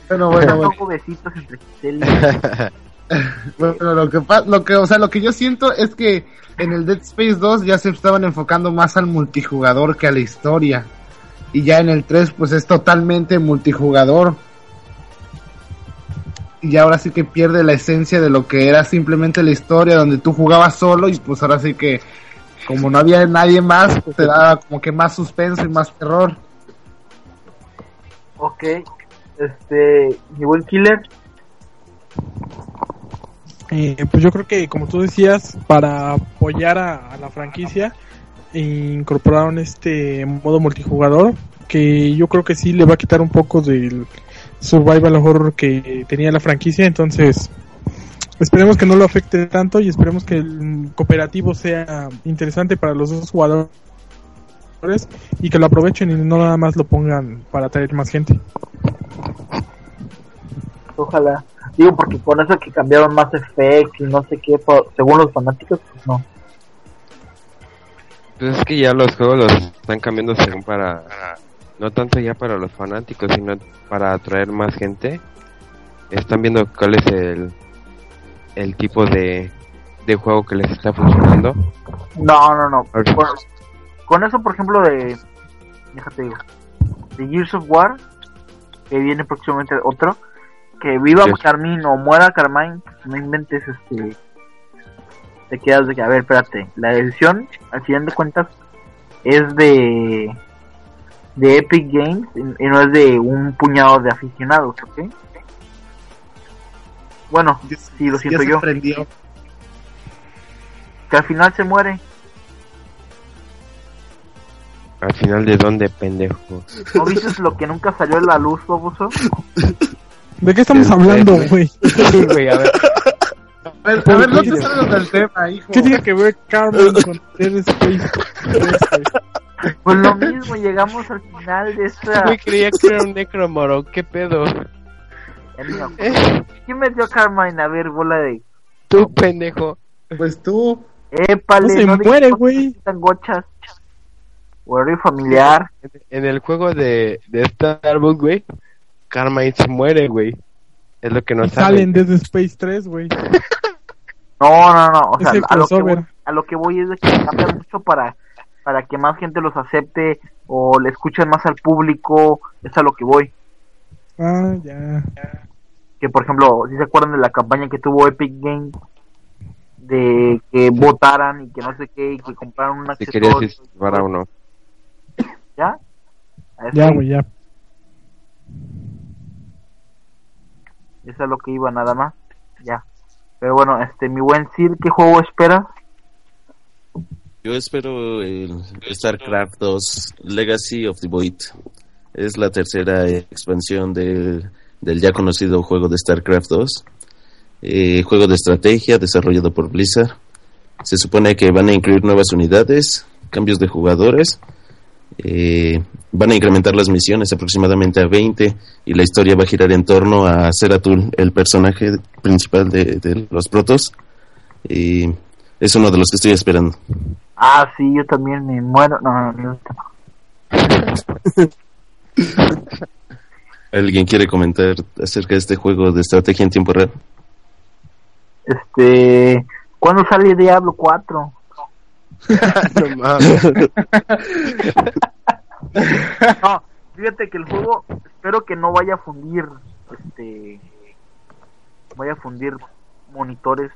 Bueno, bueno, bueno. Tampoco besitos entre Giselle y- Bueno, lo que lo que, o sea, lo que yo siento es que en el Dead Space 2 ya se estaban enfocando más al multijugador que a la historia. Y ya en el 3 pues es totalmente multijugador. Y ahora sí que pierde la esencia de lo que era simplemente la historia donde tú jugabas solo y pues ahora sí que como no había nadie más, pues, te daba como que más suspenso y más terror. Ok, este, mi buen killer, Eh, pues yo creo que, como tú decías, para apoyar a, a la franquicia, incorporaron este modo multijugador, que yo creo que sí le va a quitar un poco del survival horror que tenía la franquicia, entonces esperemos que no lo afecte tanto y esperemos que el cooperativo sea interesante para los dos jugadores y que lo aprovechen y no nada más lo pongan para atraer más gente. ojalá. Digo, porque con eso que cambiaron más Effect y no sé qué, por- según los fanáticos, pues no. Pues es que ya los juegos los están cambiando según para, no tanto ya para los fanáticos, sino para atraer más gente. Están viendo cuál es el, el tipo de, de juego que les está funcionando. No, no, no. Con, con eso, por ejemplo, de. Déjate digo. De Gears of War, que viene próximamente otro. Que viva Yes. Carmine o muera Carmine, no inventes este. Te quedas de que, a ver, espérate. La decisión, al final de cuentas, es de. De Epic Games y y no es de un puñado de aficionados, ¿ok? Bueno, sí, lo siento yo. prendió. Que al final se muere. Al final de dónde, pendejo. ¿No viste lo que nunca salió a la luz, baboso? ¿De qué estamos hablando, güey? Sí, güey, a ver. A ver, a ver, no te salgas del tema, hijo. ¿Qué tiene que ver Carmen con Dead Space? Pues lo mismo, llegamos al final de esta... Güey, creía que era un necromoro, ¿qué pedo? Me acuerdo. ¿Quién metió a Carmine? A ver, bola de... Tú, pendejo. Pues tú. Épale, No se digas muere, güey. así tan gochas. Horario familiar. En, el juego de, de Starbucks, güey, Carmine se muere, güey. Es lo que no Sale en saben. Dead Space 3, güey. No, no, no. O sea, a lo, que voy, a lo que voy es de que cambian mucho para, para que más gente los acepte o le escuchan más al público, es a lo que voy. Ah, ya. Que por ejemplo, si se acuerdan de la campaña que tuvo Epic Games de que votaran y que no sé qué y que compraron un Si querías accesorio. llevar a uno. ¿Ya? Ya, güey, ya. Eso es a lo que iba nada más. Ya. Pero bueno, este, mi buen Sir, ¿qué juego esperas? Yo espero el StarCraft 2 Legacy of the Void. Es la tercera expansión del, del ya conocido juego de StarCraft 2. Eh, juego de estrategia desarrollado por Blizzard. Se supone que van a incluir nuevas unidades, cambios de jugadores. Eh, van a incrementar las misiones aproximadamente a 20 y la historia va a girar en torno a Zeratul, el personaje principal de, de los protos. Y es uno de los que estoy esperando. Ah, sí, yo también me muero. No, no, no. ¿Alguien quiere comentar acerca de este juego de estrategia en tiempo real? Este, ¿cuándo sale Diablo 4? no mames. No, fíjate que el juego espero que no vaya a fundir, este, vaya a fundir monitores.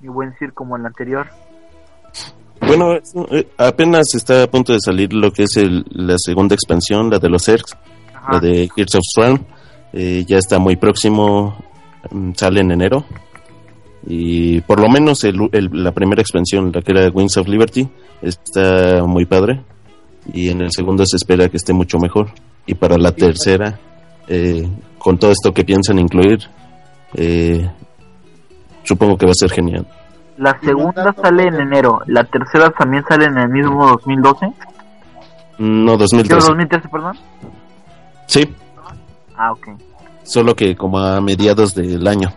Mi buen Sir como el anterior. Bueno, eh, apenas está a punto de salir lo que es el- la segunda expansión, la de los Ajá. la de Hearts of Swarm. Eh, ya está muy próximo, mm, sale en enero. Y por lo menos el- el- la primera expansión, la que era Wings of Liberty, está muy padre. Y en el segundo se espera que esté mucho mejor. Y para la tercera, eh, con todo esto que piensan incluir, eh, supongo que va a ser genial. La segunda sale en enero, la tercera también sale en el mismo 2012. No, Digo, 2013. 2013, perdón. Sí, Ah, ok. solo que como a mediados del año.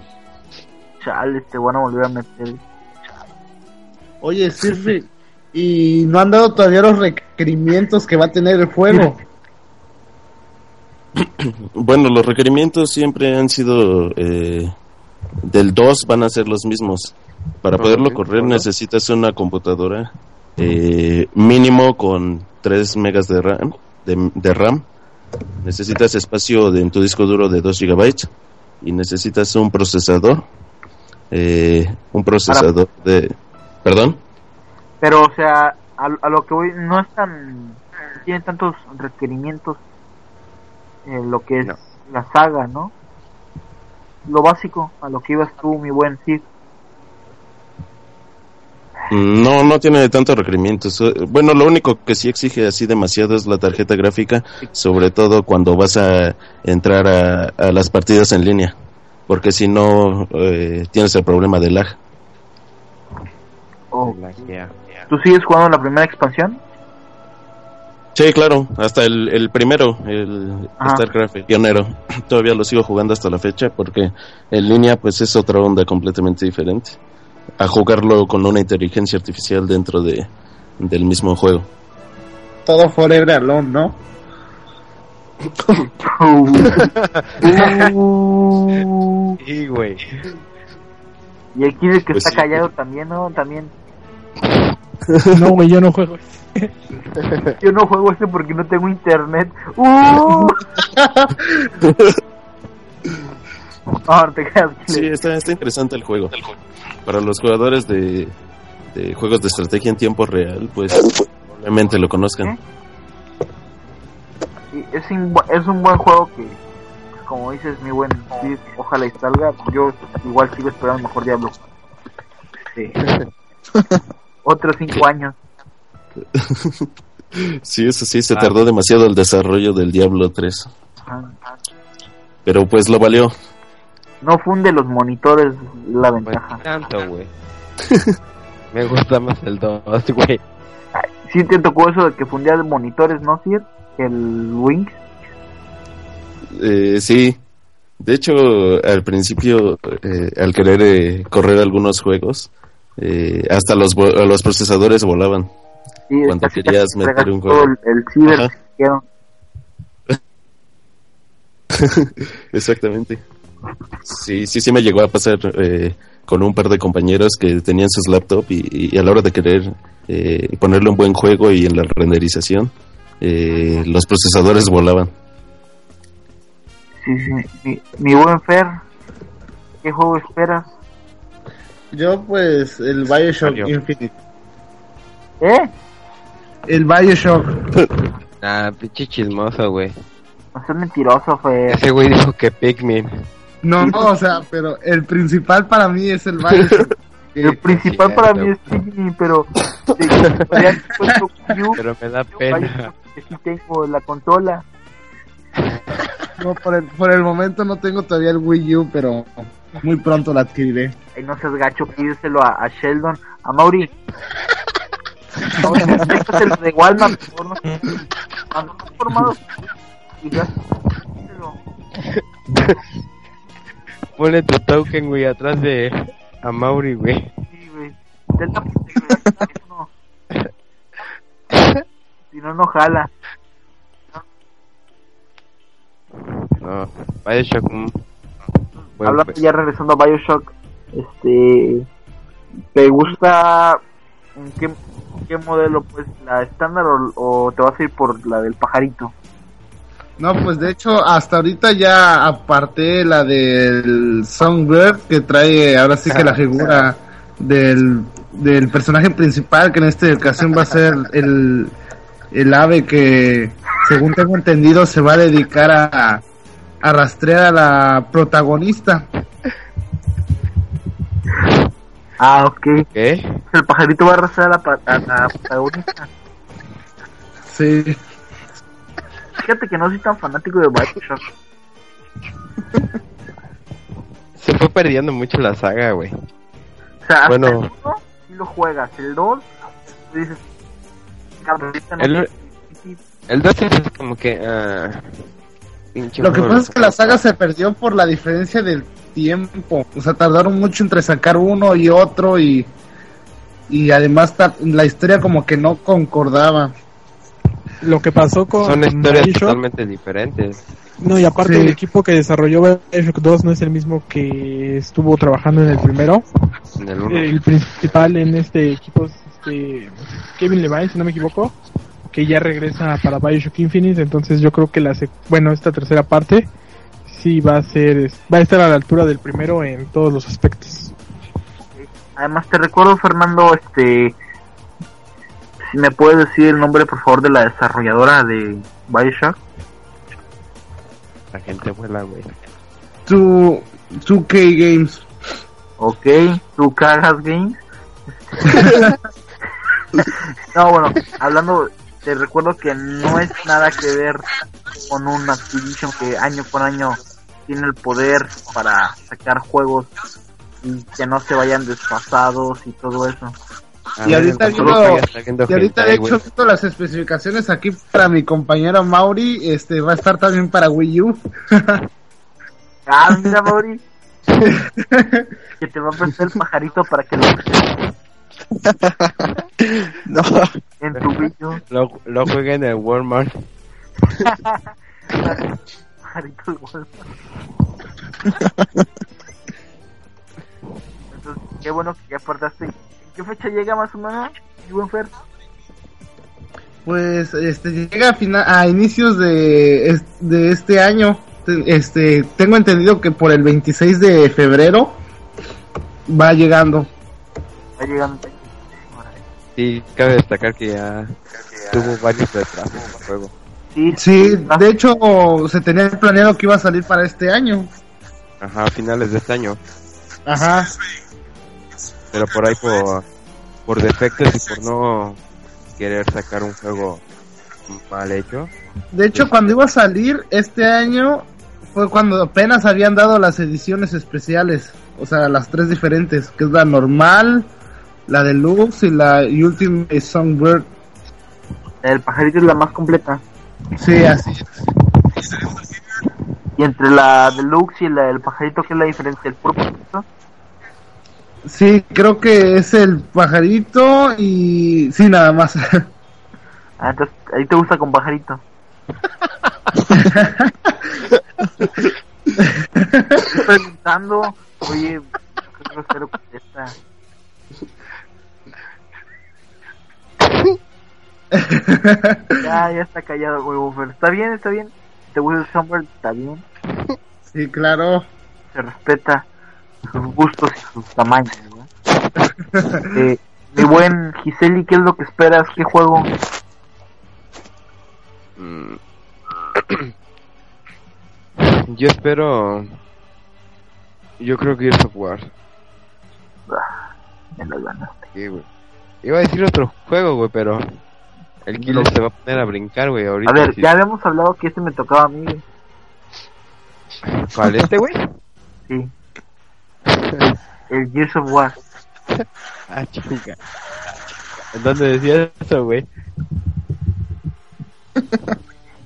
Chale, te van a volver a meter. Oye, Sirfi, y no han dado todavía los requerimientos que va a tener el juego. Bueno, los requerimientos siempre han sido eh, del 2 van a ser los mismos. Para poderlo correr necesitas una computadora eh, mínimo con 3 megas de RAM, de, de RAM. Necesitas espacio de- en tu disco duro de 2 gigabytes y necesitas un procesador. Eh, un procesador de... ¿Perdón? Pero, o sea, a, a lo que voy, no es tan. no Tiene tantos requerimientos en lo que es No. la saga, ¿no? Lo básico, a lo que ibas tú, mi buen Sid. Mm, No, no tiene tantos requerimientos. Eh, Bueno, lo único que sí exige así demasiado es la tarjeta gráfica, sobre todo cuando vas a entrar a, a las partidas en línea, porque si no eh, tienes el problema de lag. Oh. ¿Tú sigues jugando la primera expansión? Sí, claro, hasta el, el primero, el Ajá. StarCraft, el pionero, todavía lo sigo jugando hasta la fecha, porque en línea pues es otra onda completamente diferente. A jugarlo con una inteligencia artificial dentro de, del mismo juego. Todo Forever Alone, ¿no? Sí, güey. y el Kid que Pues está sí. callado también, ¿no? También. No, güey, yo no juego. Yo no juego este porque no tengo internet. ¡Uh! No, no te creas. Sí, está, está interesante el juego. Para los jugadores de, de juegos de estrategia en tiempo real, pues probablemente lo conozcan. Sí, es, es un buen juego que, pues, como dices, mi buen Sid, ojalá y salga. Yo igual sigo esperando mejor Diablo. Sí. Otros cinco años. Sí, eso sí, se tardó demasiado el desarrollo del Diablo 3. Ajá. Pero pues lo valió. No funde los monitores la Pues ventaja. tanto, güey. Me gusta más el 2, güey. Sí te tocó eso de que fundía monitores, ¿no, Sir? El Wing. Eh, sí. De hecho, al principio, eh, al querer eh, correr algunos juegos, eh, hasta los, los procesadores volaban. Sí, Cuando querías meter un juego. El, ciber. Exactamente. Sí, sí, sí me llegó a pasar eh, con un par de compañeros que tenían sus laptops y, y a la hora de querer eh, ponerle un buen juego y en la renderización, eh, los procesadores volaban. Sí, sí. Mi, mi buen Fer, ¿qué juego esperas? Yo, pues, el Bioshock Mario. Infinite. ¿Eh? El Bioshock. Ah, pinche chismoso, güey. No seas mentiroso, Fer. Ese güey dijo que Pikmin. No, no, o sea, pero el principal para mí es el Bioshock. El principal para mí es Pikmin, pero U, Pero me da pena. Que sí tengo la consola. No, por el, por el momento no tengo todavía el Wii U, pero muy pronto la adquiriré. Ay, no seas gacho, pídeselo a, a Sheldon, a Mauri. Mauri, el de Walmart, por no sé. Cuando estás formado, y ya, pídeselo. Ponle tu token, güey, atrás de a Mauri, güey. Sí, güey. No. Si no, no jala. No, Bioshock. mm, buen Hablando juego. ya regresando a Bioshock, este, ¿te gusta qué, qué modelo? Pues la estándar o, o te vas a ir por la del pajarito. No, pues de hecho, hasta ahorita ya aparté la del Songbird, que trae ahora sí que la figura del, del personaje principal, que en esta ocasión va a ser el, el ave que, según tengo entendido, se va a dedicar a, a rastrear a la protagonista. Ah, ok. ¿Qué? El pajarito va a arrastrar a la, pa- a la protagonista. Sí. Fíjate que no soy tan fanático de Bioshock. Se fue perdiendo mucho la saga, güey. O sea, hasta Bueno. el 1 sí lo juegas, el 2 tú dices, El- sí, El 2 es como que. pinche Lo que pasa es que la saga se perdió por la diferencia del tiempo. O sea, tardaron mucho entre sacar uno y otro y, y además la historia como que no concordaba. Lo que pasó con Son historias Bioshock, totalmente diferentes. no, y aparte Sí. el equipo que desarrolló Bioshock 2 no es el mismo que estuvo trabajando en el primero. En el 1. El principal en este equipo es este Kevin Levine, si no me equivoco, que ya regresa para Bioshock Infinite, entonces yo creo que la bueno, esta tercera parte sí va a ser va a estar a la altura del primero en todos los aspectos. Además te recuerdo Fernando, este me puedes decir el nombre por favor de la desarrolladora de Bioshock. La gente vuela, güey. Tu 2K Games. Ok, tú cagas games. no, bueno, hablando, te recuerdo que no es nada que ver con un Activision que año con año tiene el poder para sacar juegos y que no se vayan desfasados y todo eso. A Y ahorita viendo- Y ahorita de hecho viendo las especificaciones aquí para mi compañero Mauri, este va a estar también para Wii U. Ah, mira, Mauri. que te va a prestar el pajarito para que lo No, en tu vídeo. Lo, lo juega en el Walmart. pajarito de Walmart. Entonces, qué bueno que ya apartaste. ¿En qué fecha llega más o menos? mi buen Fer? Pues este llega a, fina- a inicios de, de este año. Te- Este tengo entendido que por el 26 de febrero va llegando. Va llegando. Sí, cabe destacar que ya tuvo varios retrasos el juego. Sí, Sí, de hecho se tenía planeado que iba a salir para este año. Ajá, a finales de este año. Ajá. Pero por ahí por, por defectos y por no querer sacar un juego mal hecho. De hecho, cuando iba a salir este año fue cuando apenas habían dado las ediciones especiales, o sea, las tres diferentes, que es la normal, la deluxe y la Ultimate Songbird. el pajarito es la más completa. Sí, así. Y entre la deluxe y la del pajarito, ¿qué es la diferencia? ¿El puro pajarito? Sí, creo que es el pajarito y sí, nada más. Ah, entonces ahí te gusta con pajarito. preguntando. Oye, qué grosero contesta. Ya, ya está callado, güey, Buffer. Está bien, está bien. Te gusta el Summer, está bien. Sí, claro. Se respeta sus gustos y sus tamaños, ¿no? Eh, mi buen Giseli, ¿qué es lo que esperas? ¿Qué juego? Mm. Yo espero. Yo creo que Gears of War. Ah, me lo ganaste. Sí, güey. Iba a decir otro juego, güey, pero. El killer se va a poner a brincar, güey, ahorita. A ver, sí. ya habíamos hablado que este me tocaba a mí. güey. ¿Cuál, este, güey? Sí. El Gears of War. Ah, chinga. ¿En dónde decía eso, güey?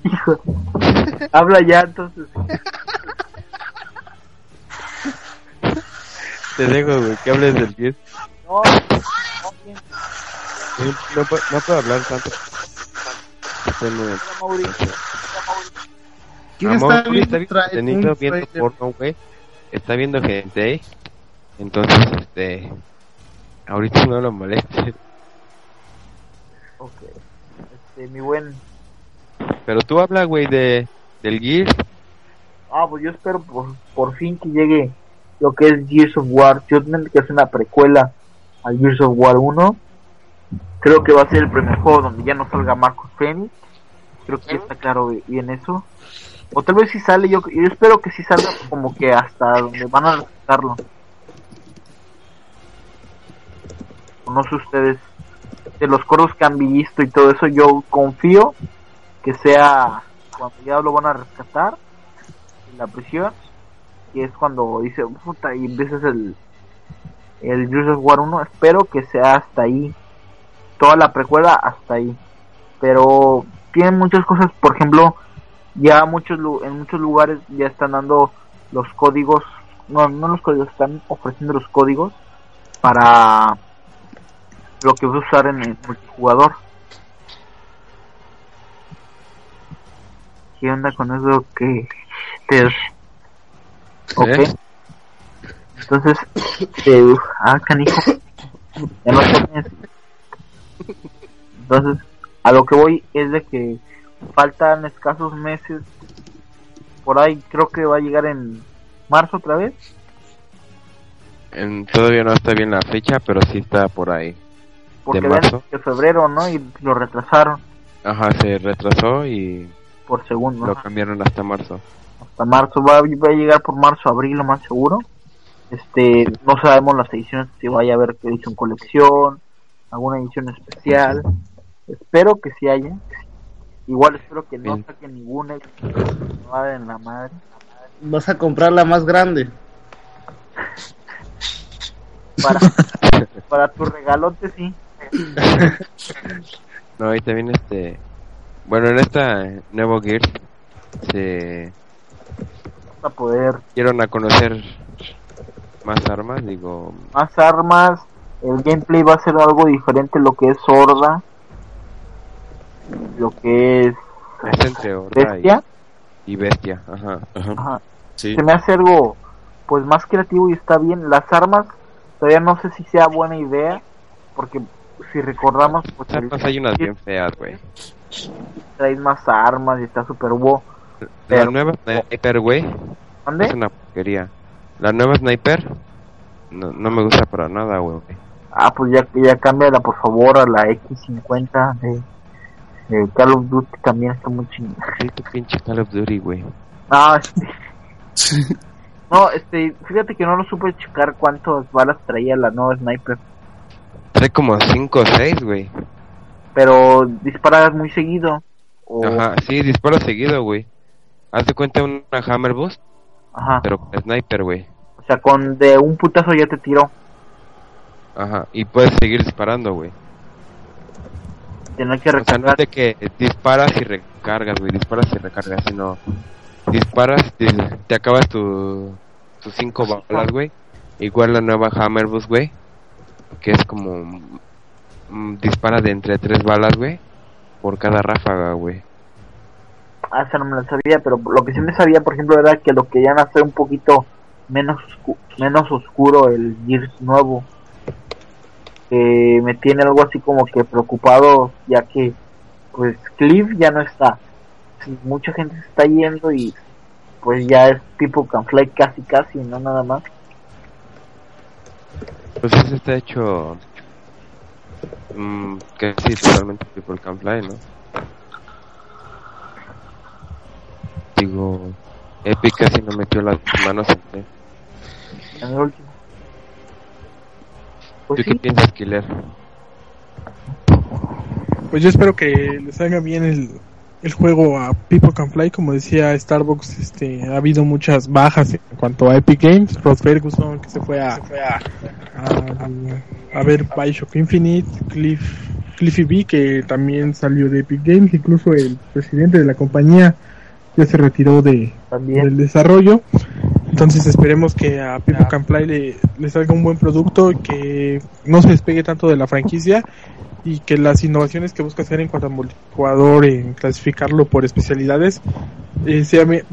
Hijo. Habla ya entonces. Te dejo, güey, que hables del Gears. No, no, bien. No, no, puedo- no puedo hablar tanto. Estoy muy-. ¿Quién Amor, está güey, viendo, está viendo, viendo porno, güey. Está viendo gente, ¿eh? Entonces, este... Ahorita no lo molestes. Ok. Este, mi buen. Pero tú habla, güey, de... Del Gears. Ah, pues yo espero por, por fin que llegue lo que es Gears of War Judgment, que es una precuela al Gears of War 1. Creo que va a ser el primer juego donde ya no salga Marcus Phoenix. Creo que ya está claro bien eso. O tal vez si sale, yo, yo espero que sí salga como que hasta donde van a rescatarlo. No sé ustedes, de los coros que han visto y todo eso, yo confío que sea cuando ya lo van a rescatar en la prisión y es cuando dice puta y empiezas el el of War 1 espero que sea hasta ahí. Toda la precuela hasta ahí. Pero tienen muchas cosas por ejemplo ya muchos en muchos lugares ya están dando los códigos no no los códigos están ofreciendo los códigos para lo que vas a usar en el multijugador ¿Qué onda con eso que te Ok. ¿Eh? Entonces, eh, ah, canijo. Ya no tienes. Entonces, a lo que voy es de que faltan escasos meses. Por ahí creo que va a llegar en marzo otra vez. En- todavía no está bien la fecha, pero sí está por ahí. Porque ¿De ven marzo? de febrero, ¿no? Y lo retrasaron Ajá, se retrasó y por segundo. lo cambiaron hasta marzo. hasta marzo, va, va a llegar por marzo, abril, lo más seguro. Este, no sabemos las ediciones, si vaya a haber edición colección, alguna edición especial. Espero que sí haya. Igual espero que no Bien. saquen ninguna no va en la madre. Vas a comprar la más grande. Para, para tu regalote, sí. No, ahí también este... Bueno, en esta nuevo Gears se a poder dieron a conocer más armas, digo... más armas. El gameplay va a ser algo diferente lo que es Horda. Lo que es Es entre Horda y, Bestia. y Bestia, ajá. Ajá. Ajá. Sí. se me hace algo pues más creativo y está bien las armas todavía no sé si sea buena idea porque si recordamos pues hay unas bien feas, güey. traes más armas y está super bo La Pero- nueva Sniper, güey, es ¿Dónde? una porquería. La nueva Sniper no, no me gusta para nada, güey. ah pues ya ya cámbiala por favor a la X50 de, de Call of Duty también está muy chingada Sí, tu pinche Call of Duty, güey. ah este no este fíjate que no lo supe checar cuántas balas traía la nueva sniper Trae como 5 o 6, güey. pero disparas muy seguido o Ajá, sí, disparo seguido, güey. Haz de cuenta una Hammer Boost, ajá pero con Sniper, güey. o sea con de un putazo ya te tiró Ajá, y puedes seguir disparando, güey. Tener que O sea, no recargar. es de que disparas y recargas, güey. Disparas y recargas, sino disparas, te, te acabas tu, tus 5 balas, güey. Igual la nueva Hammer Boost, güey. Que es como. mm, dispara de entre 3 balas, güey. Por cada ráfaga, güey. Ah, esa no me la sabía, pero lo que sí me sabía, por ejemplo, era que lo querían hacer un poquito menos menos oscuro el Gears nuevo. Que me tiene algo así como que preocupado ya que pues Cliff ya no está. Mucha gente se está yendo y pues ya es tipo Canfly casi casi, no nada más. Pues ese está hecho mm, que sí, totalmente People Can Fly, ¿no? Digo, Epic casi no metió las manos en el último. ¿Tú Pues qué sí, piensas, Killer? Pues yo espero que les salga bien el, el juego a People Can Fly. Como decía Starbucks, este, ha habido muchas bajas en cuanto a Epic Games. Rod Ferguson, que se fue a, a, a ver Bioshock Infinite. Cliff, Cliffy B, que también salió de Epic Games. Incluso el presidente de la compañía ya se retiró de, también. del desarrollo. Entonces esperemos que a People Can Fly le, le salga un buen producto, que no se despegue tanto de la franquicia y que las innovaciones que busca hacer en cuanto a multijugador, en clasificarlo por especialidades, eh, sea bien,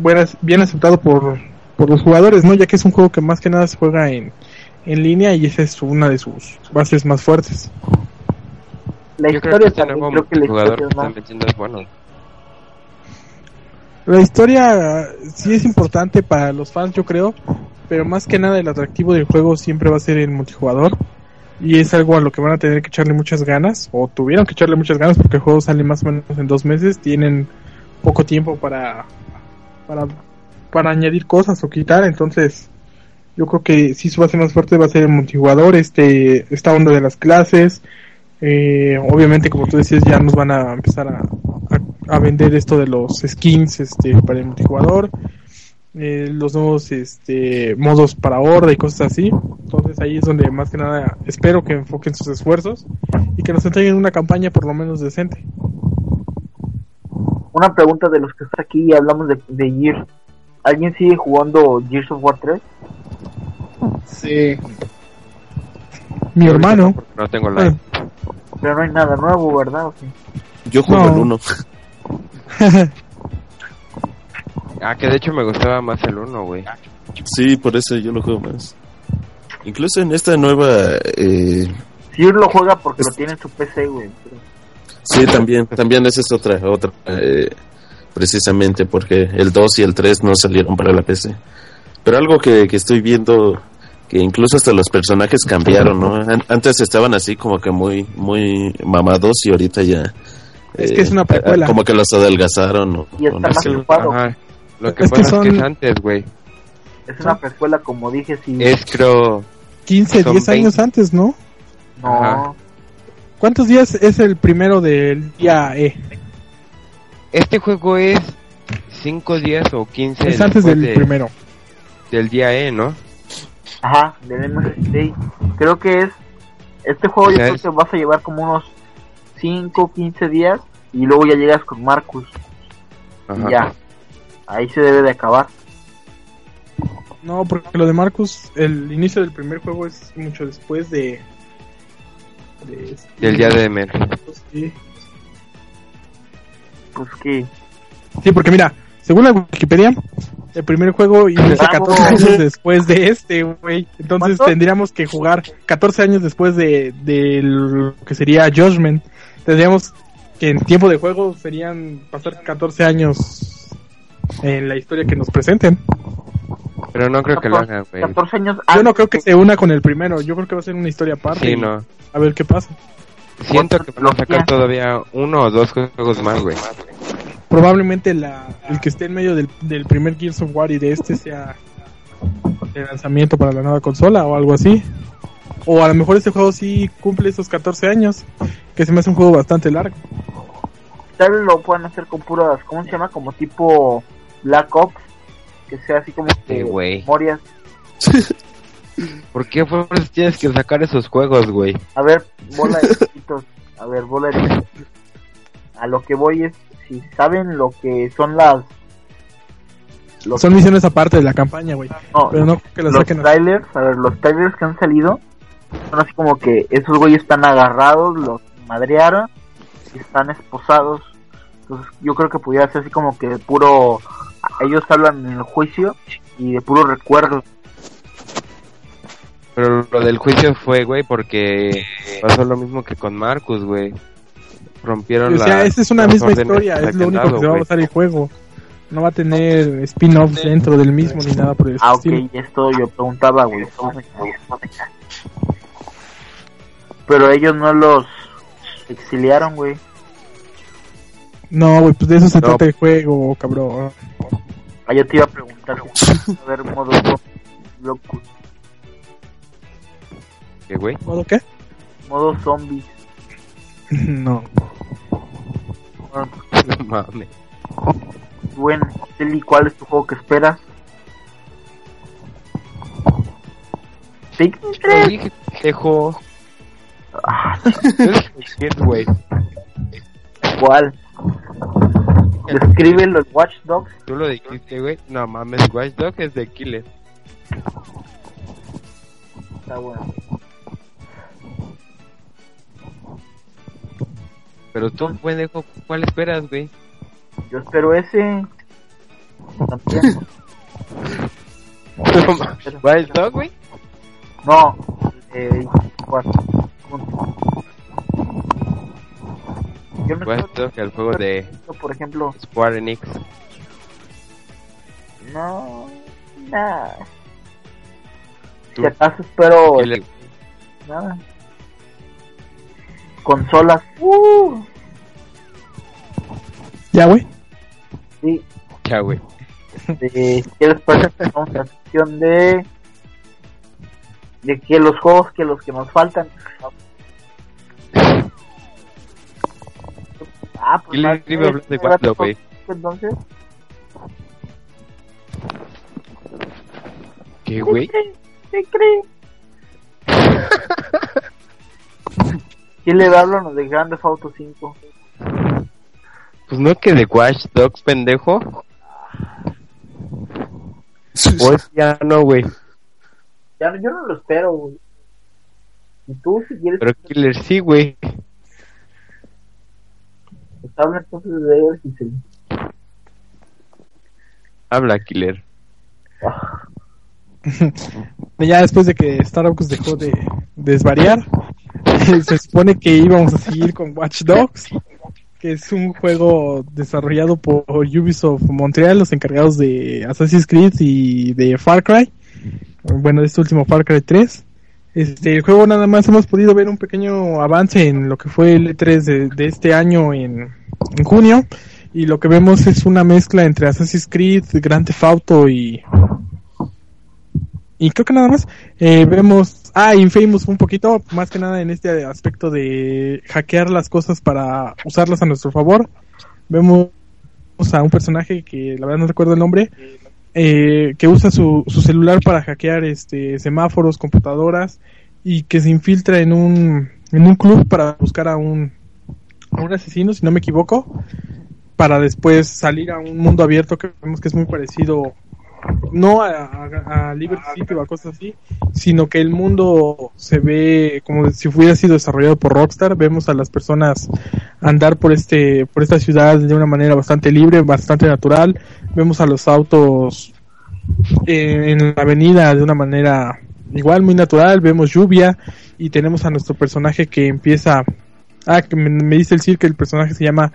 bien aceptado por, por los jugadores, ¿no? Ya que es un juego que más que nada se juega en, en línea y esa es una de sus bases más fuertes. La Yo creo historia que este también, creo que la historia es más. están metiendo es bueno. La historia sí es importante para los fans, yo creo, pero más que nada el atractivo del juego siempre va a ser el multijugador. Y es algo a lo que van a tener que echarle muchas ganas, o tuvieron que echarle muchas ganas porque el juego sale más o menos en dos meses, tienen poco tiempo para, para, para añadir cosas o quitar, entonces yo creo que sí su base más fuerte va a ser el multijugador, este, esta onda de las clases, eh, obviamente como tú decías ya nos van a empezar a, a, a vender esto de los skins este para el multijugador eh, los nuevos este modos para horda y cosas así entonces ahí es donde más que nada espero que enfoquen sus esfuerzos y que nos entreguen una campaña por lo menos decente Una pregunta de los que está aquí y hablamos de, de Gears. ¿Alguien sigue jugando Gears of War 3? Sí. mi hermano No tengo la... Pero no hay nada nuevo, ¿verdad? ¿O sí? Yo juego No. el 1. Ah, que de hecho me gustaba más el 1, güey. Sí, por eso yo lo juego más. Incluso en esta nueva... Eh, Gears lo juega porque lo tiene en su PC, güey. sí, también, también esa es otra, otra eh, precisamente porque el 2 y el 3 no salieron para la PC. Pero algo que, que estoy viendo, que incluso hasta los personajes cambiaron, ¿no? An- Antes estaban así como que muy, muy mamados y ahorita ya... Es que es una precuela. Como que los adelgazaron. o- Y o está no más sé. ocupado. Ajá. Lo que Es que pasa es que son- es antes, güey. Es una precuela, como dije, sí. Es creo... 15 Son 10 años 20. antes no No, Ajá. ¿cuántos días es el primero del día E? Este juego es 5 días o 15 es antes del de- primero del día E, ¿no? ajá, del MSD. Creo que es. Este juego O yo creo que vas a llevar como unos 5, 15 días. Y luego ya llegas con Marcus. Ajá. Y ya. Ahí se debe de acabar. No, porque lo de Marcus, el inicio del primer juego es mucho después de. de este- Del día de Emer. Sí. Pues que. Sí, porque mira, según la Wikipedia, el primer juego inicia Vamos. 14 años después de este, güey. Entonces ¿Cuánto? tendríamos que jugar 14 años después de, de lo que sería Judgment. Tendríamos que en tiempo de juego serían pasar 14 años en la historia que nos presenten. Pero no creo que lo hagan, güey. 14 años Yo no creo que se una con el primero, yo creo que va a ser una historia aparte. Sí, no. A ver qué pasa. Siento que van a sacar todavía uno o dos juegos más, güey. Probablemente la, el que esté en medio del, del primer Gears of War y de este sea el lanzamiento para la nueva consola o algo así. O a lo mejor este juego sí cumple esos 14 años, que se me hace un juego bastante largo. Tal vez lo puedan hacer con puras. ¿Cómo se llama? Como tipo Black Ops. Que sea así como que Sí, güey. memorias. ¿Por qué fuerzas tienes que sacar esos juegos, güey? A ver, bola de chiquitos. A ver, bola de chiquitos. A lo que voy es. Si saben lo que son las. Los, Son misiones aparte de la campaña, güey. no, Pero no que los saquen. trailers, a ver, los trailers que han salido son así como que esos güeyes están agarrados, los madrearon y están esposados. Entonces yo creo que pudiera ser así como que puro... Ellos hablan en el juicio y de puro recuerdo. Pero lo del juicio fue, güey, porque pasó lo mismo que con Marcus, güey. Rompieron O sea, la- esta es una misma historia, es lo único que se va a basar el juego. No va a tener spin-offs dentro del mismo ni nada por el Ah, ok, estilo. esto yo preguntaba, güey. Pero ellos no los exiliaron, güey. No, güey, pues de eso se No. trata el juego, cabrón. Ah, yo te iba a preguntar. A ver, modo locus, ¿Qué, güey? ¿Modo qué? modo zombies. No. No mames. Bueno, Telly, ¿cuál es tu juego que esperas? Pikmin Lo 3. dije, pendejo. Ah, güey. ¿Cuál? Descríbelo en Watch Dogs. Tú lo dijiste, güey. No mames, Watch Dog es de Killer. Está bueno. Pero tú, pendejo, ¿cuál esperas, güey? Yo espero ese. Watch Dog, güey. No, eh, ¿cuál? Yo no espero, Dog, el juego de por ejemplo, Square Enix. no, nada. Si acaso espero nada. Consolas, uh, ¿Ya, güey? sí, Ya, güey. ¿quieres pasar a la sección de de que los juegos que los que nos faltan ah pues Killer más- iba a hablar de Dog, güey. entonces ¿Qué, güey? ¿qué cree? ¿Quién le habla de Grand Theft Auto 5? Pues no que de Watch Dogs, pendejo. Pues ya no, güey. Ya, no- yo no lo espero, güey. Y tú, si quieres, Pero Killer sí, güey. Pues habla entonces de él y se... Habla, Killer. Ya después de que Starbucks dejó de desvariar, se supone que íbamos a seguir con Watch Dogs, que es un juego desarrollado por Ubisoft Montreal, los encargados de Assassin's Creed y de Far Cry. Bueno, de este último Far Cry 3. Este, el juego nada más hemos podido ver un pequeño avance en lo que fue el E3 de, este año en, en junio. Y lo que vemos es una mezcla entre Assassin's Creed, Grand Theft Auto y, y creo que nada más. Eh, vemos, ah, Infamous un poquito, más que nada en este aspecto de hackear las cosas para usarlas a nuestro favor. Vemos a un personaje que la verdad no recuerdo el nombre, eh, que usa su, su celular para hackear este semáforos, computadoras y que se infiltra en un, club para buscar a un, a un asesino, si no me equivoco, para después salir a un mundo abierto que vemos que es muy parecido no a, a, Liberty City o a cosas así, sino que el mundo se ve como si hubiera sido desarrollado por Rockstar. Vemos a las personas andar por este por esta ciudad de una manera bastante libre, bastante natural. Vemos a los autos eh, en la avenida de una manera igual muy natural. Vemos lluvia y tenemos a nuestro personaje que empieza. Ah, que me, dice el Sir que el personaje se llama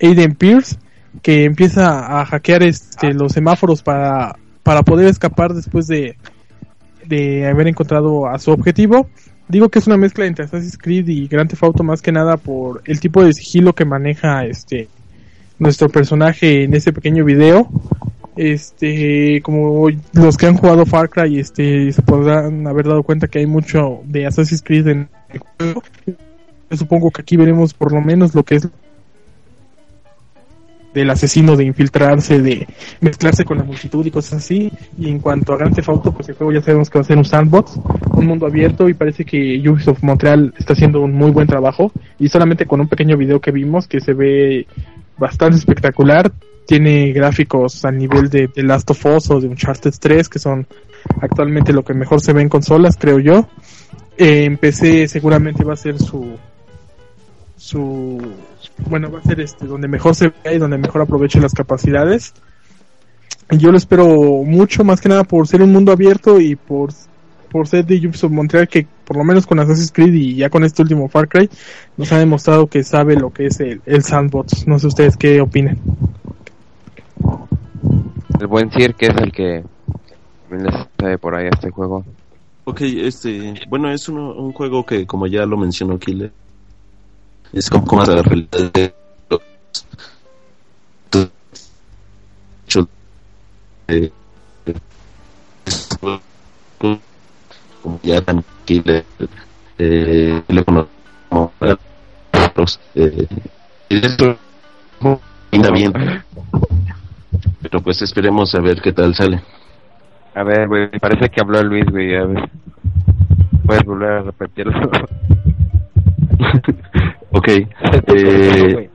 Aiden Pierce que empieza a hackear este, los semáforos para, para poder escapar después de, de haber encontrado a su objetivo. Digo que es una mezcla entre Assassin's Creed y Grand Theft Auto más que nada por el tipo de sigilo que maneja este nuestro personaje en ese pequeño video. Este, como los que han jugado Far Cry, este, se podrán haber dado cuenta que hay mucho de Assassin's Creed en el juego. Supongo que aquí veremos por lo menos lo que es del asesino de infiltrarse, de mezclarse con la multitud y cosas así. Y en cuanto a Grand Theft Auto, pues el juego ya sabemos que va a ser un sandbox, un mundo abierto y parece que Ubisoft Montreal está haciendo un muy buen trabajo y solamente con un pequeño video que vimos que se ve bastante espectacular, tiene gráficos al nivel de The Last of Us o de Uncharted 3 que son actualmente lo que mejor se ve en consolas, creo yo. Eh, seguramente va a ser su su bueno va a ser este donde mejor se vea y donde mejor aproveche las capacidades y yo lo espero mucho más que nada por ser un mundo abierto y por por ser de Ubisoft Montreal que por lo menos con Assassin's Creed y ya con este último Far Cry nos ha demostrado que sabe lo que es el, el sandbox. No sé ustedes qué opinan. El buen Sir, que es el que me le sabe por ahí a este juego. Ok, este, bueno, es uno- un juego que, como ya lo mencionó Killer, es como, como la realidad de los de- como ya también Killer eh, eh, y esto pinta bien pero pues esperemos a ver qué tal sale A ver, güey, parece que habló Luis, güey, a ver. Puedes volver a repetirlo. ok eh,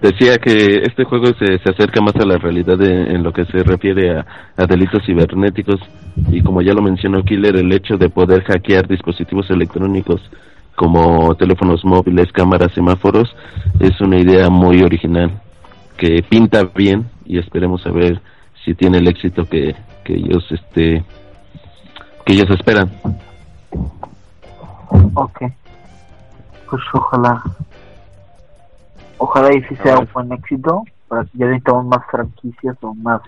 Decía que este juego se, se acerca más a la realidad en lo que se refiere a, a delitos cibernéticos y como ya lo mencionó Killer, el hecho de poder hackear dispositivos electrónicos como teléfonos móviles, cámaras, semáforos, es una idea muy original que pinta bien y esperemos a ver si tiene el éxito que, que ellos este que ellos esperan. Ok. Pues ojalá. Ojalá y si sea un buen éxito. Para que ya necesitamos más franquicias o más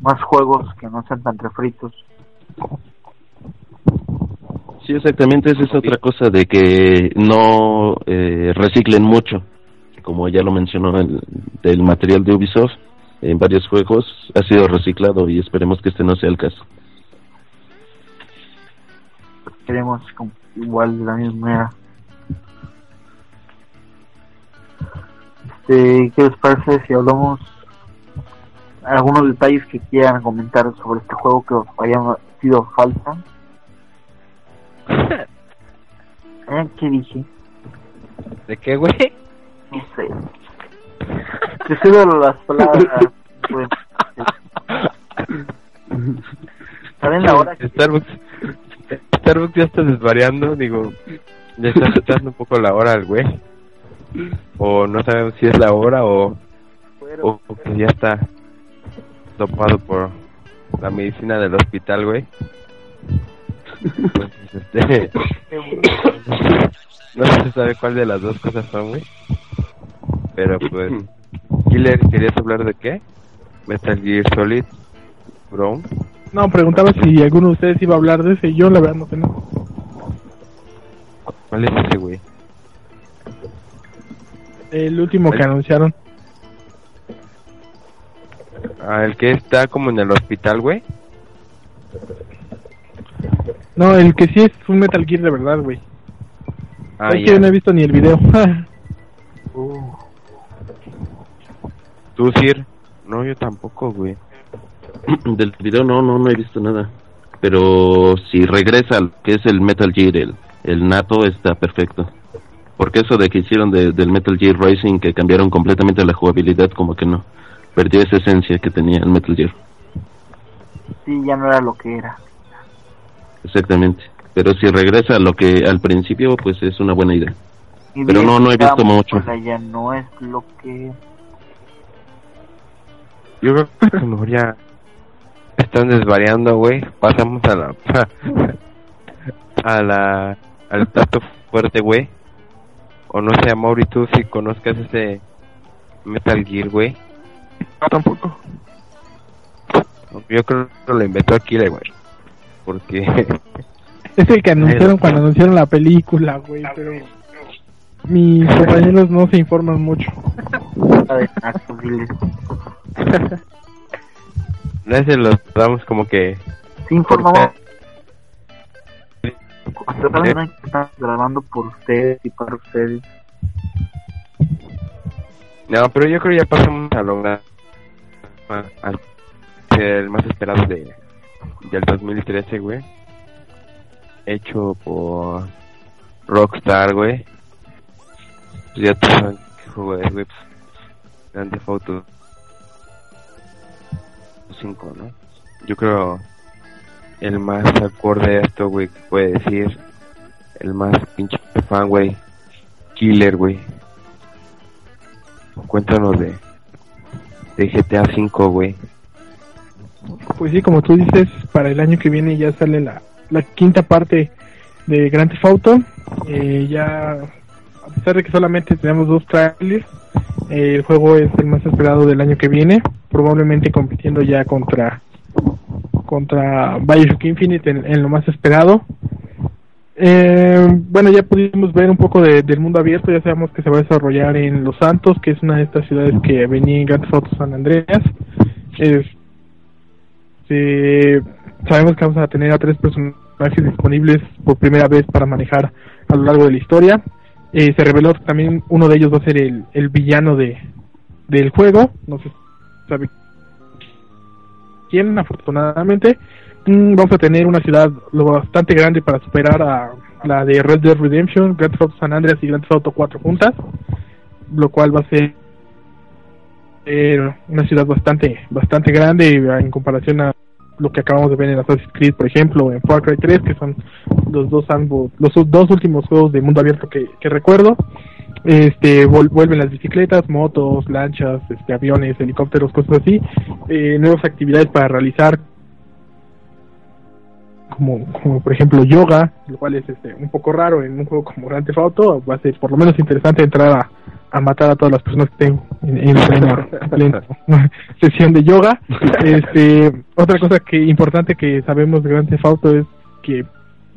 más juegos que no sean tan refritos. Sí, exactamente, esa es otra cosa de que no eh, reciclen mucho, como ya lo mencionó el, del material de Ubisoft, en varios juegos ha sido reciclado y esperemos que este no sea el caso. Queremos como igual de la misma manera. Este, ¿Qué les parece si hablamos algunos detalles que quieran comentar sobre este juego que os haya sido falta? ¿Eh? ¿Qué dije? ¿De qué, güey? No sé. Te cedo las palabras. pues. ¿Saben la hora? que- Starbucks, Starbucks ya está desvariando, digo, ya está afectando un poco la hora al güey. O no sabemos si es la hora o, o, que ya está topado por la medicina del hospital, güey. Pues, este, no se sabe cuál de las dos cosas son, güey. Pero pues, Killer, ¿querías hablar de qué? Metal Gear Solid Brown. No, preguntaba si alguno de ustedes iba a hablar de ese. Yo la verdad no sé. ¿Cuál es ese, güey? El último que anunciaron. Ah, el que está como en el hospital, güey. No, el que sí es un Metal Gear de verdad, güey. Ah, es que no he visto ni el video. ¿Tú, Sir? No, yo tampoco, güey. Del video no, no, no he visto nada. Pero si regresa al que es el Metal Gear, el, el nato, está perfecto. Porque eso de que hicieron de- del Metal Gear Racing, que cambiaron completamente la jugabilidad, como que no. Perdió esa esencia que tenía el Metal Gear. Sí, ya no era lo que era. Exactamente. Pero si regresa a lo que al principio, pues es una buena idea. Y Pero no, no he visto mucho. ahora Ya no es lo que Yo creo que ya están desvariando, güey. Pasamos a la... a la... al plato fuerte, güey. O no sé, Mauri, tú si conozcas ese Metal Gear, güey. No, tampoco. Yo creo que lo inventó Akira, güey. Porque... es el que anunciaron cuando anunciaron la película, güey. Pero mis compañeros no se informan mucho. No ese lo damos como que... Sí, informamos. Estamos grabando por ustedes y para ustedes. No, pero yo creo que ya pasamos a lograr al el más esperado de del 2013, güey. Hecho por Rockstar, güey. Pues ya tú sabes qué juego es, güey. Pues, Grand Theft Auto 5, ¿no? Yo creo el más acorde a esto, güey, que puede decir el más pinche fan, güey. Killer, güey. Cuéntanos de, de GTA 5, güey. Pues sí, como tú dices, para el año que viene ya sale la, la quinta parte de Grand Theft Auto. Eh, ya, a pesar de que solamente tenemos dos trailers, eh, el juego es el más esperado del año que viene, probablemente compitiendo ya contra contra Bioshock Infinite en, lo más esperado. Eh, bueno, ya pudimos ver un poco de- del mundo abierto, ya sabemos que se va a desarrollar en Los Santos, que es una de estas ciudades que venía en Grand Theft San Andreas. Este, sabemos que vamos a tener a tres personajes disponibles por primera vez para manejar a lo largo de la historia. Eh, se reveló que también uno de ellos va a ser el, el villano de del juego, no se sabe quién, afortunadamente. Mm, Vamos a tener una ciudad lo bastante grande para superar a la de Red Dead Redemption, Grand Theft San Andreas y Grand Theft Auto 4 juntas, lo cual va a ser eh, una ciudad bastante bastante grande en comparación a lo que acabamos de ver en Assassin's Creed, por ejemplo, en Far Cry 3, que son los dos los dos últimos juegos de mundo abierto que, que recuerdo. Este vuelven las bicicletas, motos, lanchas, este, aviones, helicópteros, cosas así, eh, nuevas actividades para realizar como, como por ejemplo yoga, lo cual es este, un poco raro en un juego como Grand Theft Auto, va a ser por lo menos interesante entrar a, a matar a todas las personas que estén en, en en sesión de yoga. Este, otra cosa que importante que sabemos de Grand Theft Auto es que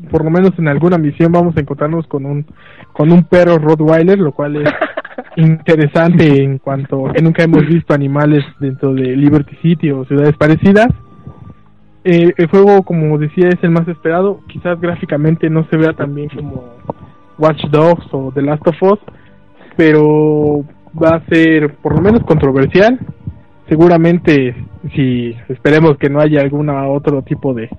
por lo menos en alguna misión vamos a encontrarnos con un con un perro Rottweiler, lo cual es interesante en cuanto que nunca hemos visto animales dentro de Liberty City o ciudades parecidas. Eh, el juego, como decía, es el más esperado. Quizás gráficamente no se vea tan bien como Watch Dogs o The Last of Us, pero va a ser por lo menos controversial. Seguramente, si esperemos que no haya alguna otro tipo de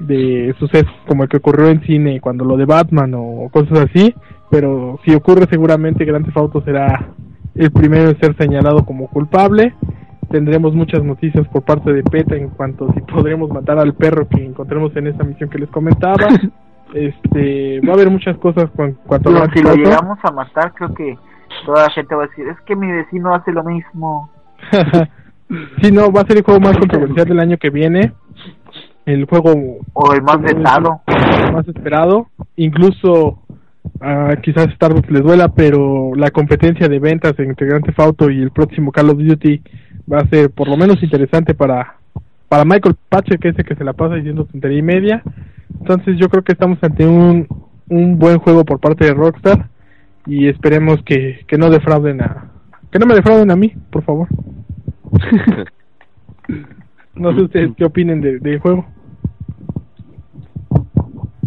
de sucesos como el que ocurrió en cine cuando lo de Batman o cosas así, pero si ocurre seguramente Grand Theft Auto será el primero en ser señalado como culpable. Tendremos muchas noticias por parte de PETA en cuanto si podremos matar al perro que encontremos en esa misión que les comentaba. Este, va a haber muchas cosas con cuanto Grand si lo llegamos a matar, creo que toda la gente va a decir, es que mi vecino hace lo mismo. sí, no, va a ser el juego más controversial del año que viene. El juego O el más vetado. más esperado. Incluso ah, quizás Starbucks les duela, pero la competencia de ventas entre Grand Theft Auto y el próximo Call of Duty va a ser por lo menos interesante para para Michael Pache, que es el que se la pasa diciendo tontería y media. Entonces yo creo que estamos ante un, un buen juego por parte de Rockstar y esperemos que, que no defrauden a que no me defrauden a mí, por favor. no sé ustedes qué opinen de- del juego.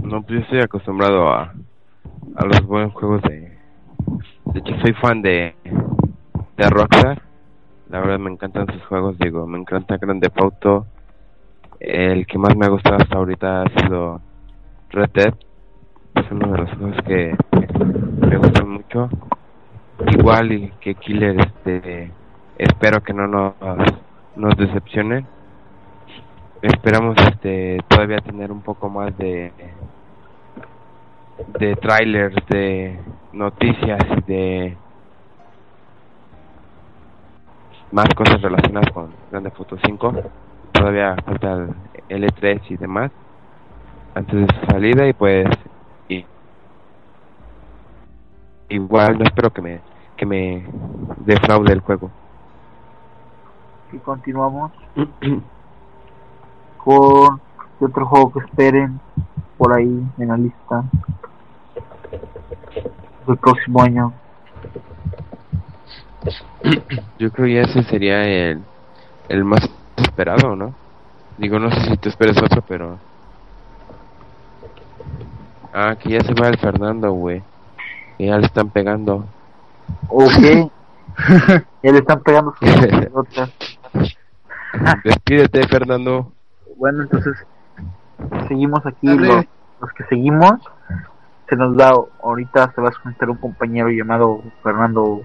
No, pues yo estoy acostumbrado a, a los buenos juegos de... De hecho, soy fan de, de Rockstar. La verdad me encantan sus juegos, digo, me encanta Grand Theft Auto. El que más me ha gustado hasta ahorita ha sido Red Dead. Es uno de los juegos que me gustan mucho. Igual y que Killer, este, espero que no nos, nos decepcionen. Esperamos este todavía tener un poco más de de trailers, de noticias de más cosas relacionadas con Grande Foto 5. Todavía falta el L3 y demás antes de su salida y pues y, igual no espero que me que me defraude el juego. Y continuamos con ¿qué otro juego que esperen por ahí en la lista del próximo año. Yo creo que ese sería el, el más esperado, ¿no? Digo, no sé si te esperes otro, pero... Ah, que ya se va el Fernando, güey. Que ya le están pegando. Ok. ya le están pegando. Despídete, Fernando. Bueno, entonces seguimos aquí los, los que seguimos. Se nos da ahorita se va a conectar un compañero llamado Fernando.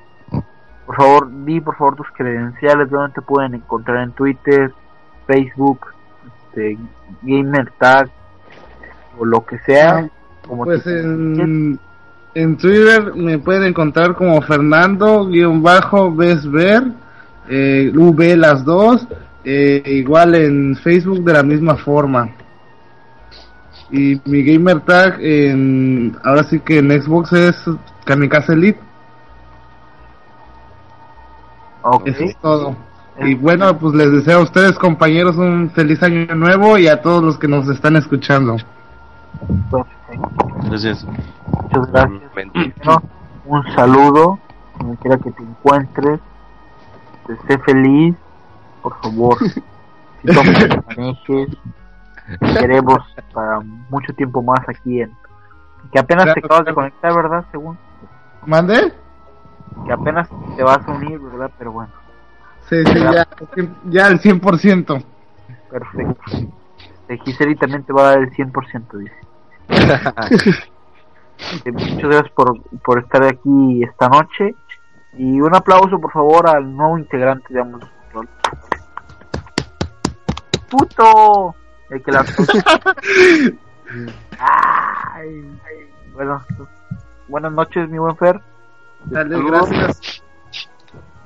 Por favor, di por favor tus credenciales, donde te pueden encontrar en Twitter, Facebook, este, Gamer Tag o lo que sea. Como Pues en, en Twitter me pueden encontrar como Fernando-Besver, eh, V las dos. Eh, igual en Facebook de la misma forma. Y mi gamer tag en, ahora sí que en Xbox es Kamikaze Elite. Ok. Eso es todo. Y bueno, pues les deseo a ustedes compañeros un feliz año nuevo y a todos los que nos están escuchando. Gracias. Muchas gracias. Un saludo, donde quiera que te encuentres, que esté feliz, por favor. Te te queremos para mucho tiempo más aquí en... Que apenas te Claro, acabas de conectar, ¿verdad? Según. ¿Mande? Que apenas te vas a unir, ¿verdad? Pero bueno, Sí, sí, ya, ya al 100%. perfecto. Este, Giseli también te va a dar el 100%, dice. Eh, Muchas gracias por, por estar aquí esta noche. Y un aplauso, por favor, al nuevo integrante de Control. ¡Puto! El que la... Ay, bueno, buenas noches, mi buen Fer. Dale, Saludos. gracias.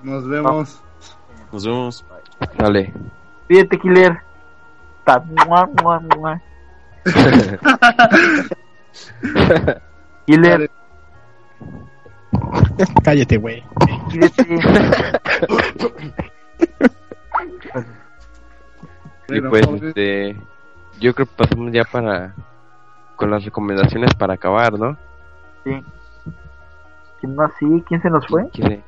Nos vemos. Nos vemos. Dale. Pídete, Killer. Ta- mua, mua, mua. Killer, Cállate, güey. Y pues, pues, este, yo creo que pasamos ya para, con las recomendaciones para acabar, ¿no? Sí. ¿Quién más? Sí, ¿quién se nos fue? ¿Quién?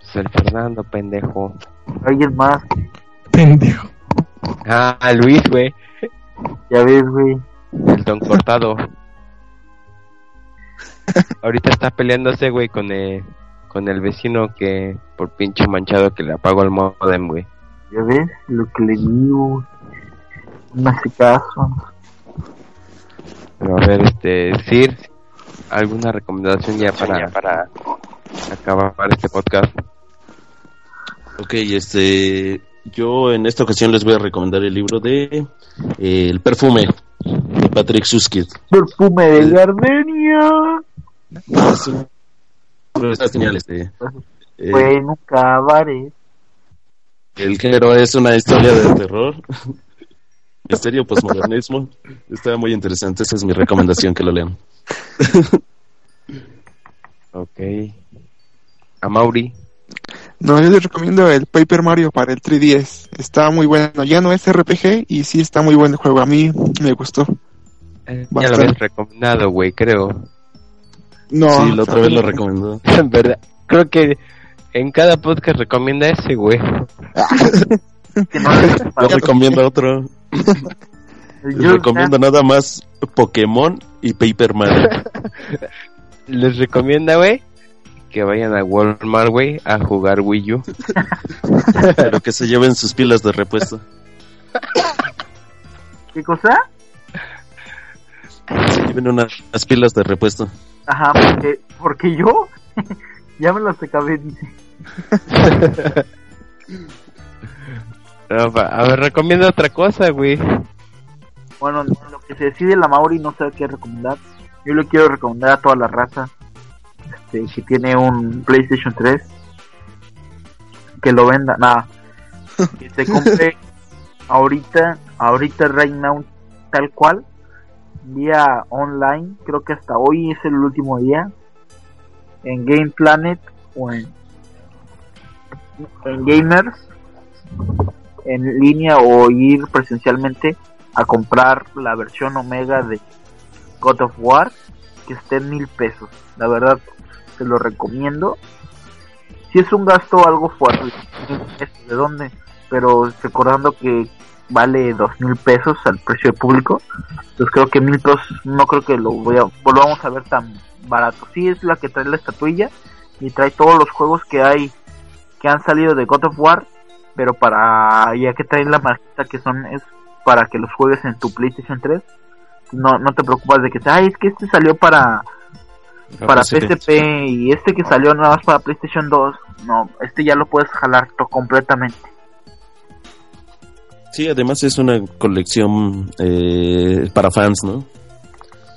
Pues el Fernando, pendejo. Alguien más. Pendejo. Ah, Luis, güey. Ya ves, güey. El don cortado. Ahorita está peleándose, güey, con el, con el vecino que, por pinche manchado que le apagó el modem, güey. Ya ves lo que le digo. No hace caso. Pero a ver, este, Sir, ¿alguna recomendación ya para, para acabar este podcast? Ok, este, yo en esta ocasión les voy a recomendar el libro de eh, El perfume de Patrick Suskind. Perfume de gardenia. Es un está genial, este, eh, un cabaret. el género es una historia de terror, misterio, posmodernismo. Está muy interesante, esa es mi recomendación que lo lean. Ok. A Mauri. No, yo les recomiendo el Paper Mario para el 3DS. Está muy bueno. Ya no es RPG y sí está muy buen el juego. A mí me gustó. Eh, ya lo habías recomendado, güey, creo. No, sí, la otra vez lo recomendó. En verdad. Creo que en cada podcast recomienda ese, güey. Que no recomiendo otro. Les recomiendo nada más Pokémon y Paper Mario. Les recomienda, güey, que vayan a Walmart, güey, a jugar Wii U. Pero que se lleven sus pilas de repuesto. ¿Qué cosa? Se lleven unas, unas pilas de repuesto. Ajá, porque, porque yo ya me las acabé, dice. No, a ver, recomienda otra cosa, güey. Bueno, lo que se decide la Mauri no sé qué recomendar. Yo le quiero recomendar a toda la raza este, que tiene un PlayStation 3 que lo venda, nada, que se compre ahorita, ahorita right now tal cual vía online, creo que hasta hoy es el último día en Game Planet o en, en Gamers en línea o ir presencialmente a comprar la versión Omega de God of War que esté en mil pesos. La verdad, te lo recomiendo. Si es un gasto algo fuerte, ¿de dónde? Pero recordando que vale dos mil pesos al precio público, entonces creo que mil pesos no creo que lo voy a, volvamos a ver tan barato. Sí es la que trae la estatuilla y trae todos los juegos que hay que han salido de God of War, pero para ya que trae la marquita que son es para que los juegues en tu PlayStation 3 no, no te preocupas de que ay es que este salió para para PSP. Y este que salió nada más para PlayStation 2 no este ya lo puedes jalar completamente Sí, además es una colección eh, para fans, ¿no?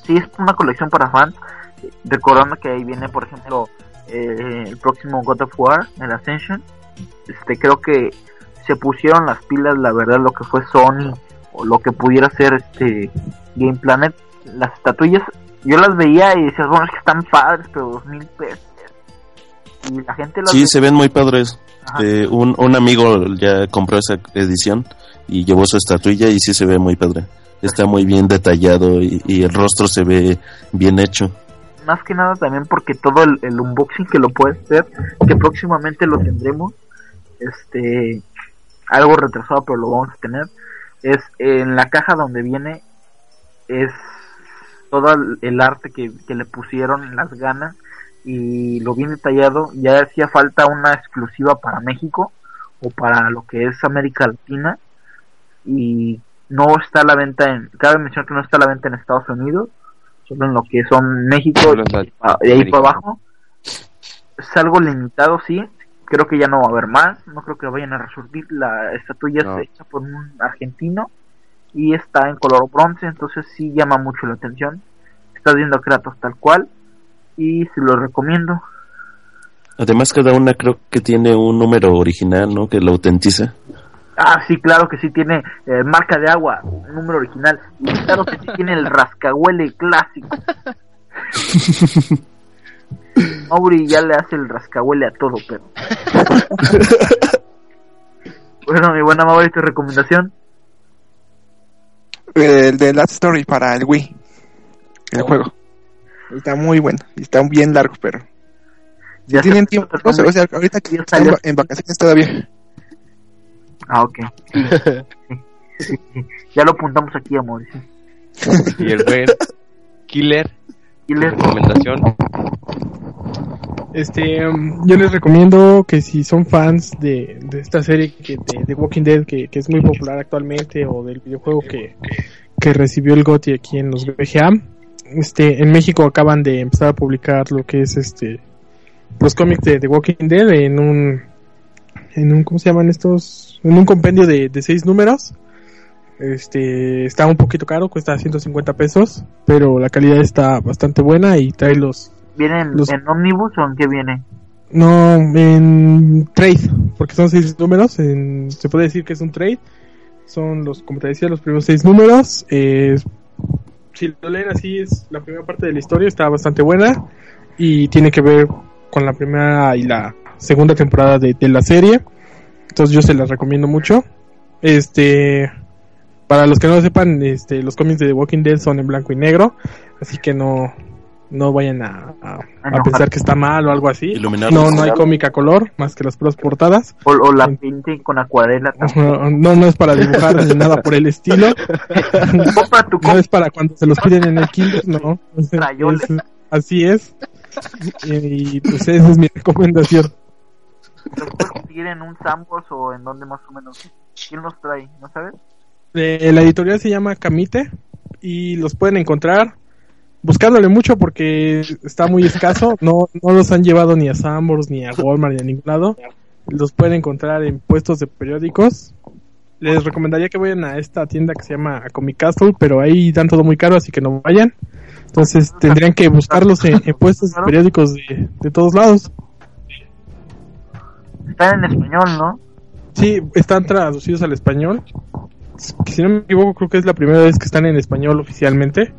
sí es una colección para fans recordando que ahí viene por ejemplo eh, el próximo God of War el Ascension este creo que se pusieron las pilas, la verdad, lo que fue Sony o lo que pudiera ser este Game Planet, las estatuillas, yo las veía y decías, bueno, es que están padres, pero dos mil pesos. Y la gente las Sí, ve- se ven muy padres. Eh, un, un amigo ya compró esa edición y llevó su estatuilla y sí se ve muy padre. Está muy bien detallado y, y el rostro se ve bien hecho. más que nada también porque todo el, el unboxing que lo puedes hacer, que próximamente lo tendremos, este, algo retrasado pero lo vamos a tener, es en la caja donde viene, es todo el- arte que, que le pusieron, las ganas y lo bien detallado, ya hacía falta una exclusiva para México o para lo que es América Latina y no está a la venta en, cabe mencionar que no está a la venta en Estados Unidos, solo en lo que son México y de ahí para abajo. Es algo limitado, sí. Creo que ya no va a haber más. No creo que vayan a resurgir. La estatuilla No. es hecha por un argentino y está en color bronce, entonces sí llama mucho la atención. Estás viendo a Kratos tal cual y se lo recomiendo. Además, cada una creo que tiene un número original, ¿no? Que lo autentiza. Ah, sí, claro que sí tiene eh, marca de agua, un número original. Y claro que sí tiene el rascahuele clásico. Mauri ya le hace el rascahuele a todo, pero. bueno, mi buena Mauri, tu recomendación. El de Last Story para el Wii. El juego. Está muy bueno. y Está bien largo, pero. Ya tienen tiempo, o sea, ahorita que Ya están salió. en vacaciones todavía. Ah, ok. Sí, sí. Ya lo apuntamos aquí, amor. Y el buen Killer, les recomendación. Este, um, yo les recomiendo que si son fans de, de esta serie que, de, de Walking Dead, que, que es muy popular actualmente, o del videojuego que, que recibió el GOTY aquí en los VGA, este, en México acaban de empezar a publicar lo que es este, los cómics de The Walking Dead en un, en un, ¿cómo se llaman estos? En un compendio de, de seis números. Este, está un poquito caro, cuesta 150 pesos, pero la calidad está bastante buena y trae los, ¿Vienen Los- en ómnibus o en qué viene? no, en trade, porque son seis números. en- se puede decir que es un trade. Son los, como te decía, los primeros seis números. eh, si lo leen así, es la primera parte de la historia, está bastante buena. Y tiene que ver con la primera y la segunda temporada de, de la serie. Entonces yo se las recomiendo mucho. Este, para los que no lo sepan, este, los cómics de The Walking Dead son en blanco y negro. Así que no, no vayan a, a- a pensar que está mal o algo así. Iluminarlos. No, no hay cómic a color, más que las puras portadas. O, o la pinten con acuarela. No, no es para dibujar ni nada por el estilo. Tu No es para cuando se los piden en el Kindle, no. Es- así es. Y, y, pues esa es mi recomendación. ¿Los puedes conseguir en un Sambors o en donde más o menos? ¿Quién los trae? ¿No sabes? Eh, la editorial se llama Camite y los pueden encontrar buscándole mucho porque está muy escaso. No, no los han llevado ni a Sambors, ni a Walmart, ni a ningún lado. Los pueden encontrar en puestos de periódicos. Les recomendaría que vayan a esta tienda que se llama Comic Castle, pero ahí dan todo muy caro, así que no vayan. Entonces tendrían que buscarlos en, en puestos de periódicos de, de todos lados. Están en español, ¿no? Sí, están traducidos al español. Si no me equivoco, creo que es la primera vez que están en español oficialmente.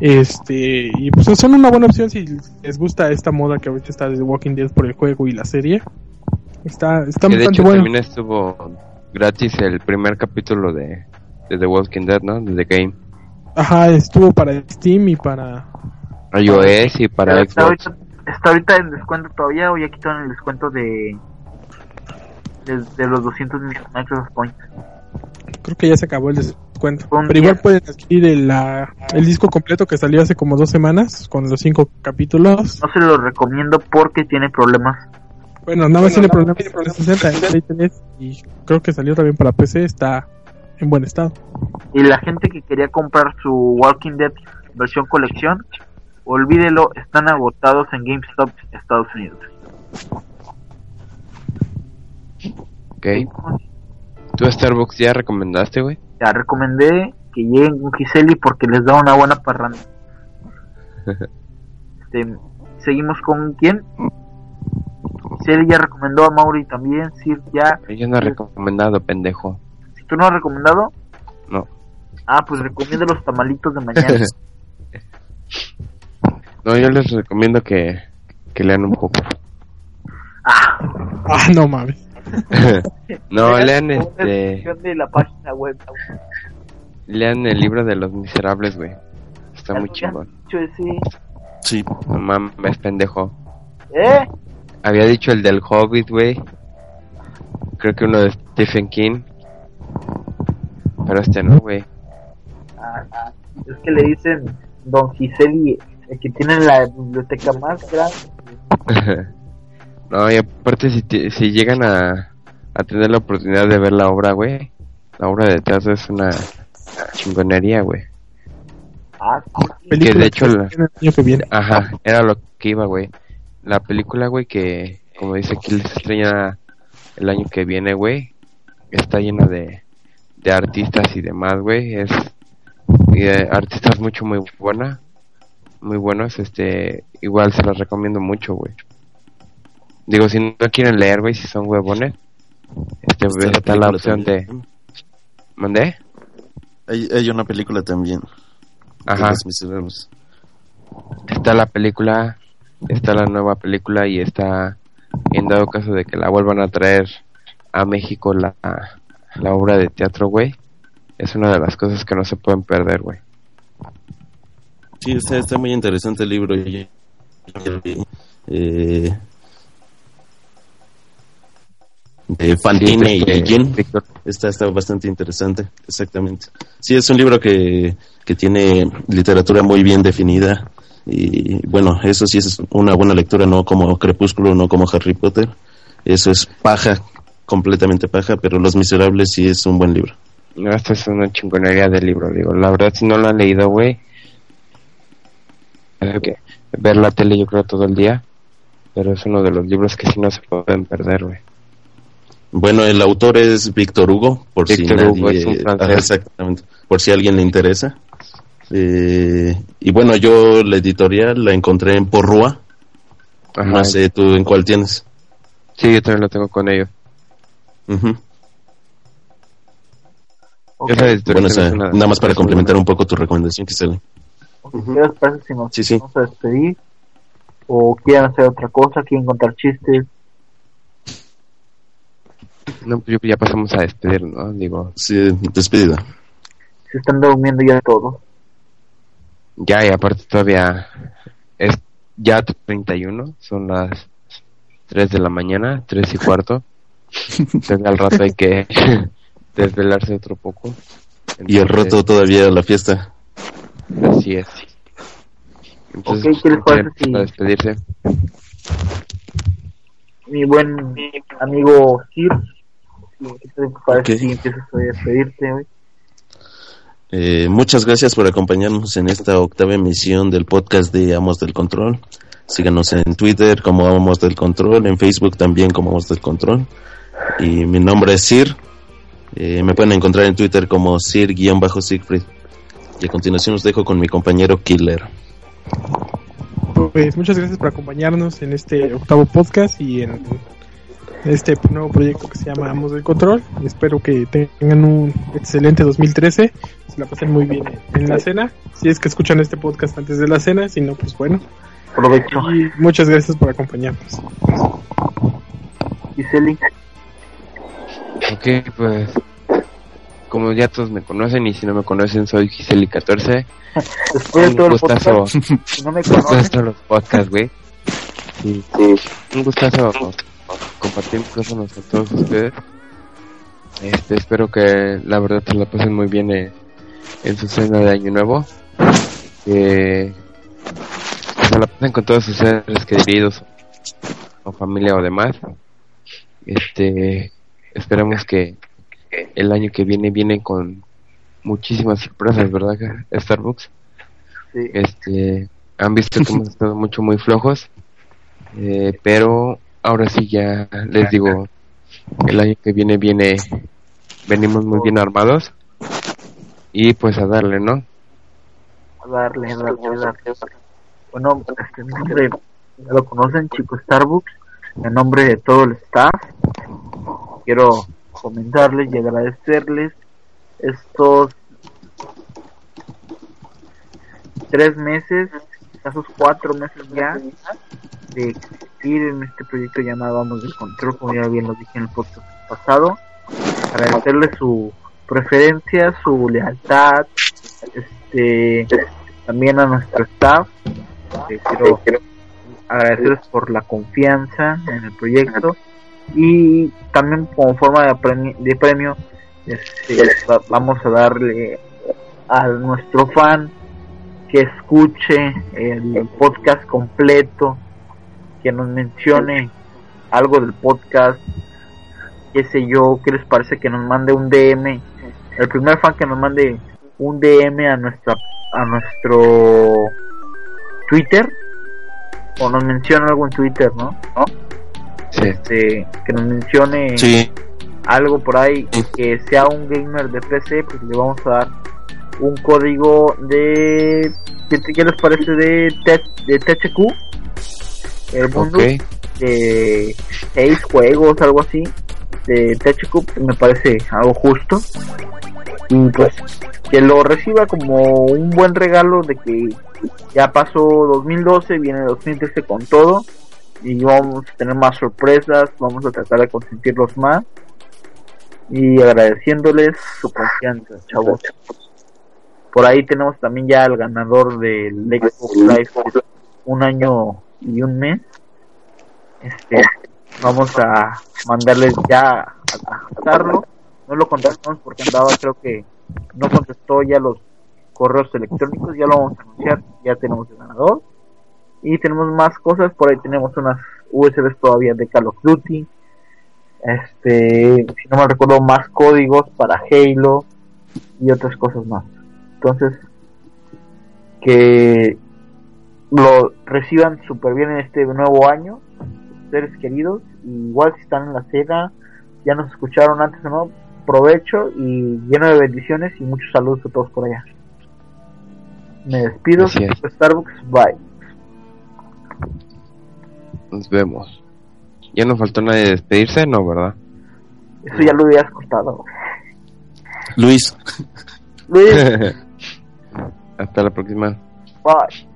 Este, y pues son una buena opción si les gusta esta moda que ahorita está de The Walking Dead por el juego y la serie. Está, está Que de bastante hecho bueno. también estuvo gratis el primer capítulo de, de The Walking Dead, ¿no? De The Game. Ajá, estuvo para Steam y para. iOS y para está, Xbox. ahorita, está ahorita en descuento todavía o ya quitaron el descuento de, de, de los 200 Microsoft Points. Creo que ya se acabó el descuento. Un Pero igual pueden adquirir el, la- el disco completo que salió hace como dos semanas con los cinco capítulos. No se lo recomiendo porque tiene problemas. Bueno, nada más tiene problemas de 360 en Play 3 y creo que salió también para PC, está en buen estado. Y la gente que quería comprar su Walking Dead versión colección, olvídelo, están agotados en GameStop Estados Unidos. Ok. ¿Tú a Starbucks ya recomendaste, güey? Ya recomendé que lleguen con Giseli porque les da una buena parranda. Este, Seguimos con quién? Giselle ya recomendó a Mauri también. Sir ya. Yo no he recomendado, pendejo. Si tú no has recomendado, No. ah, pues recomienda los tamalitos de mañana. No, yo les recomiendo que, que lean un poco. ah, Ah, no mames. no, lean este, de la página web. lean el libro de los miserables, güey. Está muy chingón. ese. Sí, No mames, pendejo. ¿Eh? Había dicho el del Hobbit, güey. Creo que uno de Stephen King. Pero este no, güey. Ah, ah, es que le dicen Don Giseli, el que tiene la biblioteca más grande. no, y aparte si, te- si llegan a, a tener la oportunidad de ver la obra, güey. La obra de teatro es una chingonería, güey. Ah, sí. Película de hecho la- estrena el año que viene. Ajá, era lo que iba, güey. La película, güey, que como dice aquí se estrena el año que viene, güey, está llena de, de artistas y demás, güey. Es y de artistas mucho muy buena, muy buenos. Este, igual se los recomiendo mucho, güey. Digo, si no quieren leer, güey, si son huevones, este, está, la película opción de, también. ¿mandé? Hay, hay una película también. de Ajá. Los está la película, está la nueva película y está en dado caso de que la vuelvan a traer a México la, la obra de teatro, güey. Es una de las cosas que no se pueden perder, güey. Sí, está, está muy interesante el libro. y- eh, de Fantine y Este, Jen. Víctor, Está, está bastante interesante, exactamente. Sí, es un libro que, que tiene literatura muy bien definida. Y bueno, eso sí es una buena lectura, no como Crepúsculo, no como Harry Potter. Eso es paja, completamente paja, pero Los Miserables sí es un buen libro. no, esta es una chingonería de libro, digo. La verdad, si no lo han leído, güey, hay que ver la tele yo creo todo el día. Pero es uno de los libros que sí no se pueden perder, güey. Bueno, el autor es Víctor Hugo, por Víctor si Hugo nadie, es un francés. Ajá, exactamente, por si a alguien le interesa. Eh, y bueno, yo la editorial la encontré en Porrúa. Ajá. No sé tú en cuál tienes. Sí, yo también lo tengo con ellos. Ujú. Ok, Esa editorial Bueno, o se sea, nada más para complementar un poco tu recomendación, Giselle. ok, ¿Qué les parece si nos Sí, sí. vamos a despedir? ¿O quieren hacer otra cosa? ¿Quieren contar chistes? No, pues yo- ya pasamos a despedir, ¿no? Digo, Sí, despedida. Se están durmiendo ya todos. ya y aparte todavía es ya 31, son las 3 de la mañana, 3 y cuarto. Entonces al rato hay que desvelarse otro poco. Y el Entonces, roto todavía la fiesta. Así es. Entonces, Ok, ¿qué les parece para si- despedirse? Mi buen amigo Sir, ¿qué te parece Ok. si empiezas a despedirte hoy? Eh, muchas gracias por acompañarnos en esta octava emisión del podcast de Amos del Control. Síganos en Twitter como Amos del Control, en Facebook también como Amos del Control. Y mi nombre es Sir. Eh, me pueden encontrar en Twitter como Sir-Siegfried. Y a continuación os dejo con mi compañero Killer. Pues muchas gracias por acompañarnos en este octavo podcast y en este nuevo proyecto que se llama Amos del Control. Espero que tengan un excelente 2013, se la pasen muy bien en la cena. Si es que escuchan este podcast antes de la cena, si no, pues bueno. Provecho. Y muchas gracias por acompañarnos. Giseli, Ok, pues como ya todos me conocen y si no me conocen soy Giseli14. después de Un todo el gustazo. podcast, si no me conoces, gustazo los podcasts, güey. Sí, un gustazo compartir micrófonos con todos ustedes. Este, espero que la verdad se la pasen muy bien en, en su cena de Año Nuevo. Que se la pasen con todos sus seres queridos o familia o demás. Este, esperemos que el año que viene viene con muchísimas sorpresas, ¿verdad? Starbucks. sí, Este, han visto que hemos estado mucho muy flojos, eh, pero ahora sí ya les digo, el año que viene viene, venimos muy bien armados y pues a darle, ¿no? a darle, a darle, a darle. Bueno, este nombre ya lo conocen, Chico Starbucks. en nombre de todo el staff, quiero comentarles y agradecerles estos tres meses, esos cuatro meses ya de existir en este proyecto llamado Vamos del Control, como ya bien lo dije en el podcast pasado. Agradecerles su preferencia, su lealtad, este también a nuestro staff. Eh, quiero agradecerles por la confianza en el proyecto y también como forma de premio, de premio este, va- vamos a darle a nuestro fan que escuche el podcast completo, que nos mencione algo del podcast, qué sé yo, qué les parece que nos mande un DM, el primer fan que nos mande un DM a nuestra a nuestro Twitter o nos menciona algo en Twitter, ¿no? ¿No? Sí. Este, que nos mencione Sí, algo por ahí que sea un gamer de PC, pues le vamos a dar un código de ¿qué, qué les parece de T- de THQ? El mundo de seis juegos, algo así, de THQ, me parece algo justo. Y pues que lo reciba como un buen regalo de que ya pasó 2012, viene 2013 con todo y vamos a tener más sorpresas, vamos a tratar de consentirlos más y agradeciéndoles su confianza, chavos. Por ahí tenemos también ya el ganador del Xbox Live un año y un mes. Este, vamos a mandarles ya a, darlo. No lo contactamos porque andaba, creo que no contestó ya los correos electrónicos. Ya lo vamos a anunciar. Ya tenemos el ganador. Y tenemos más cosas. Por ahí tenemos unas USBs todavía de Call of Duty. Este, si no me recuerdo, más códigos para Halo y otras cosas más. Entonces, que lo reciban súper bien en este nuevo año, seres queridos. Y igual si están en la Sega, ya nos escucharon antes o no, provecho y lleno de bendiciones y muchos saludos a todos por allá. Me despido. Starbucks, bye. Nos vemos. Ya no faltó nadie de despedirse, no, ¿verdad? Eso ya lo hubieras cortado. Luis. Luis, Hasta la próxima. bye.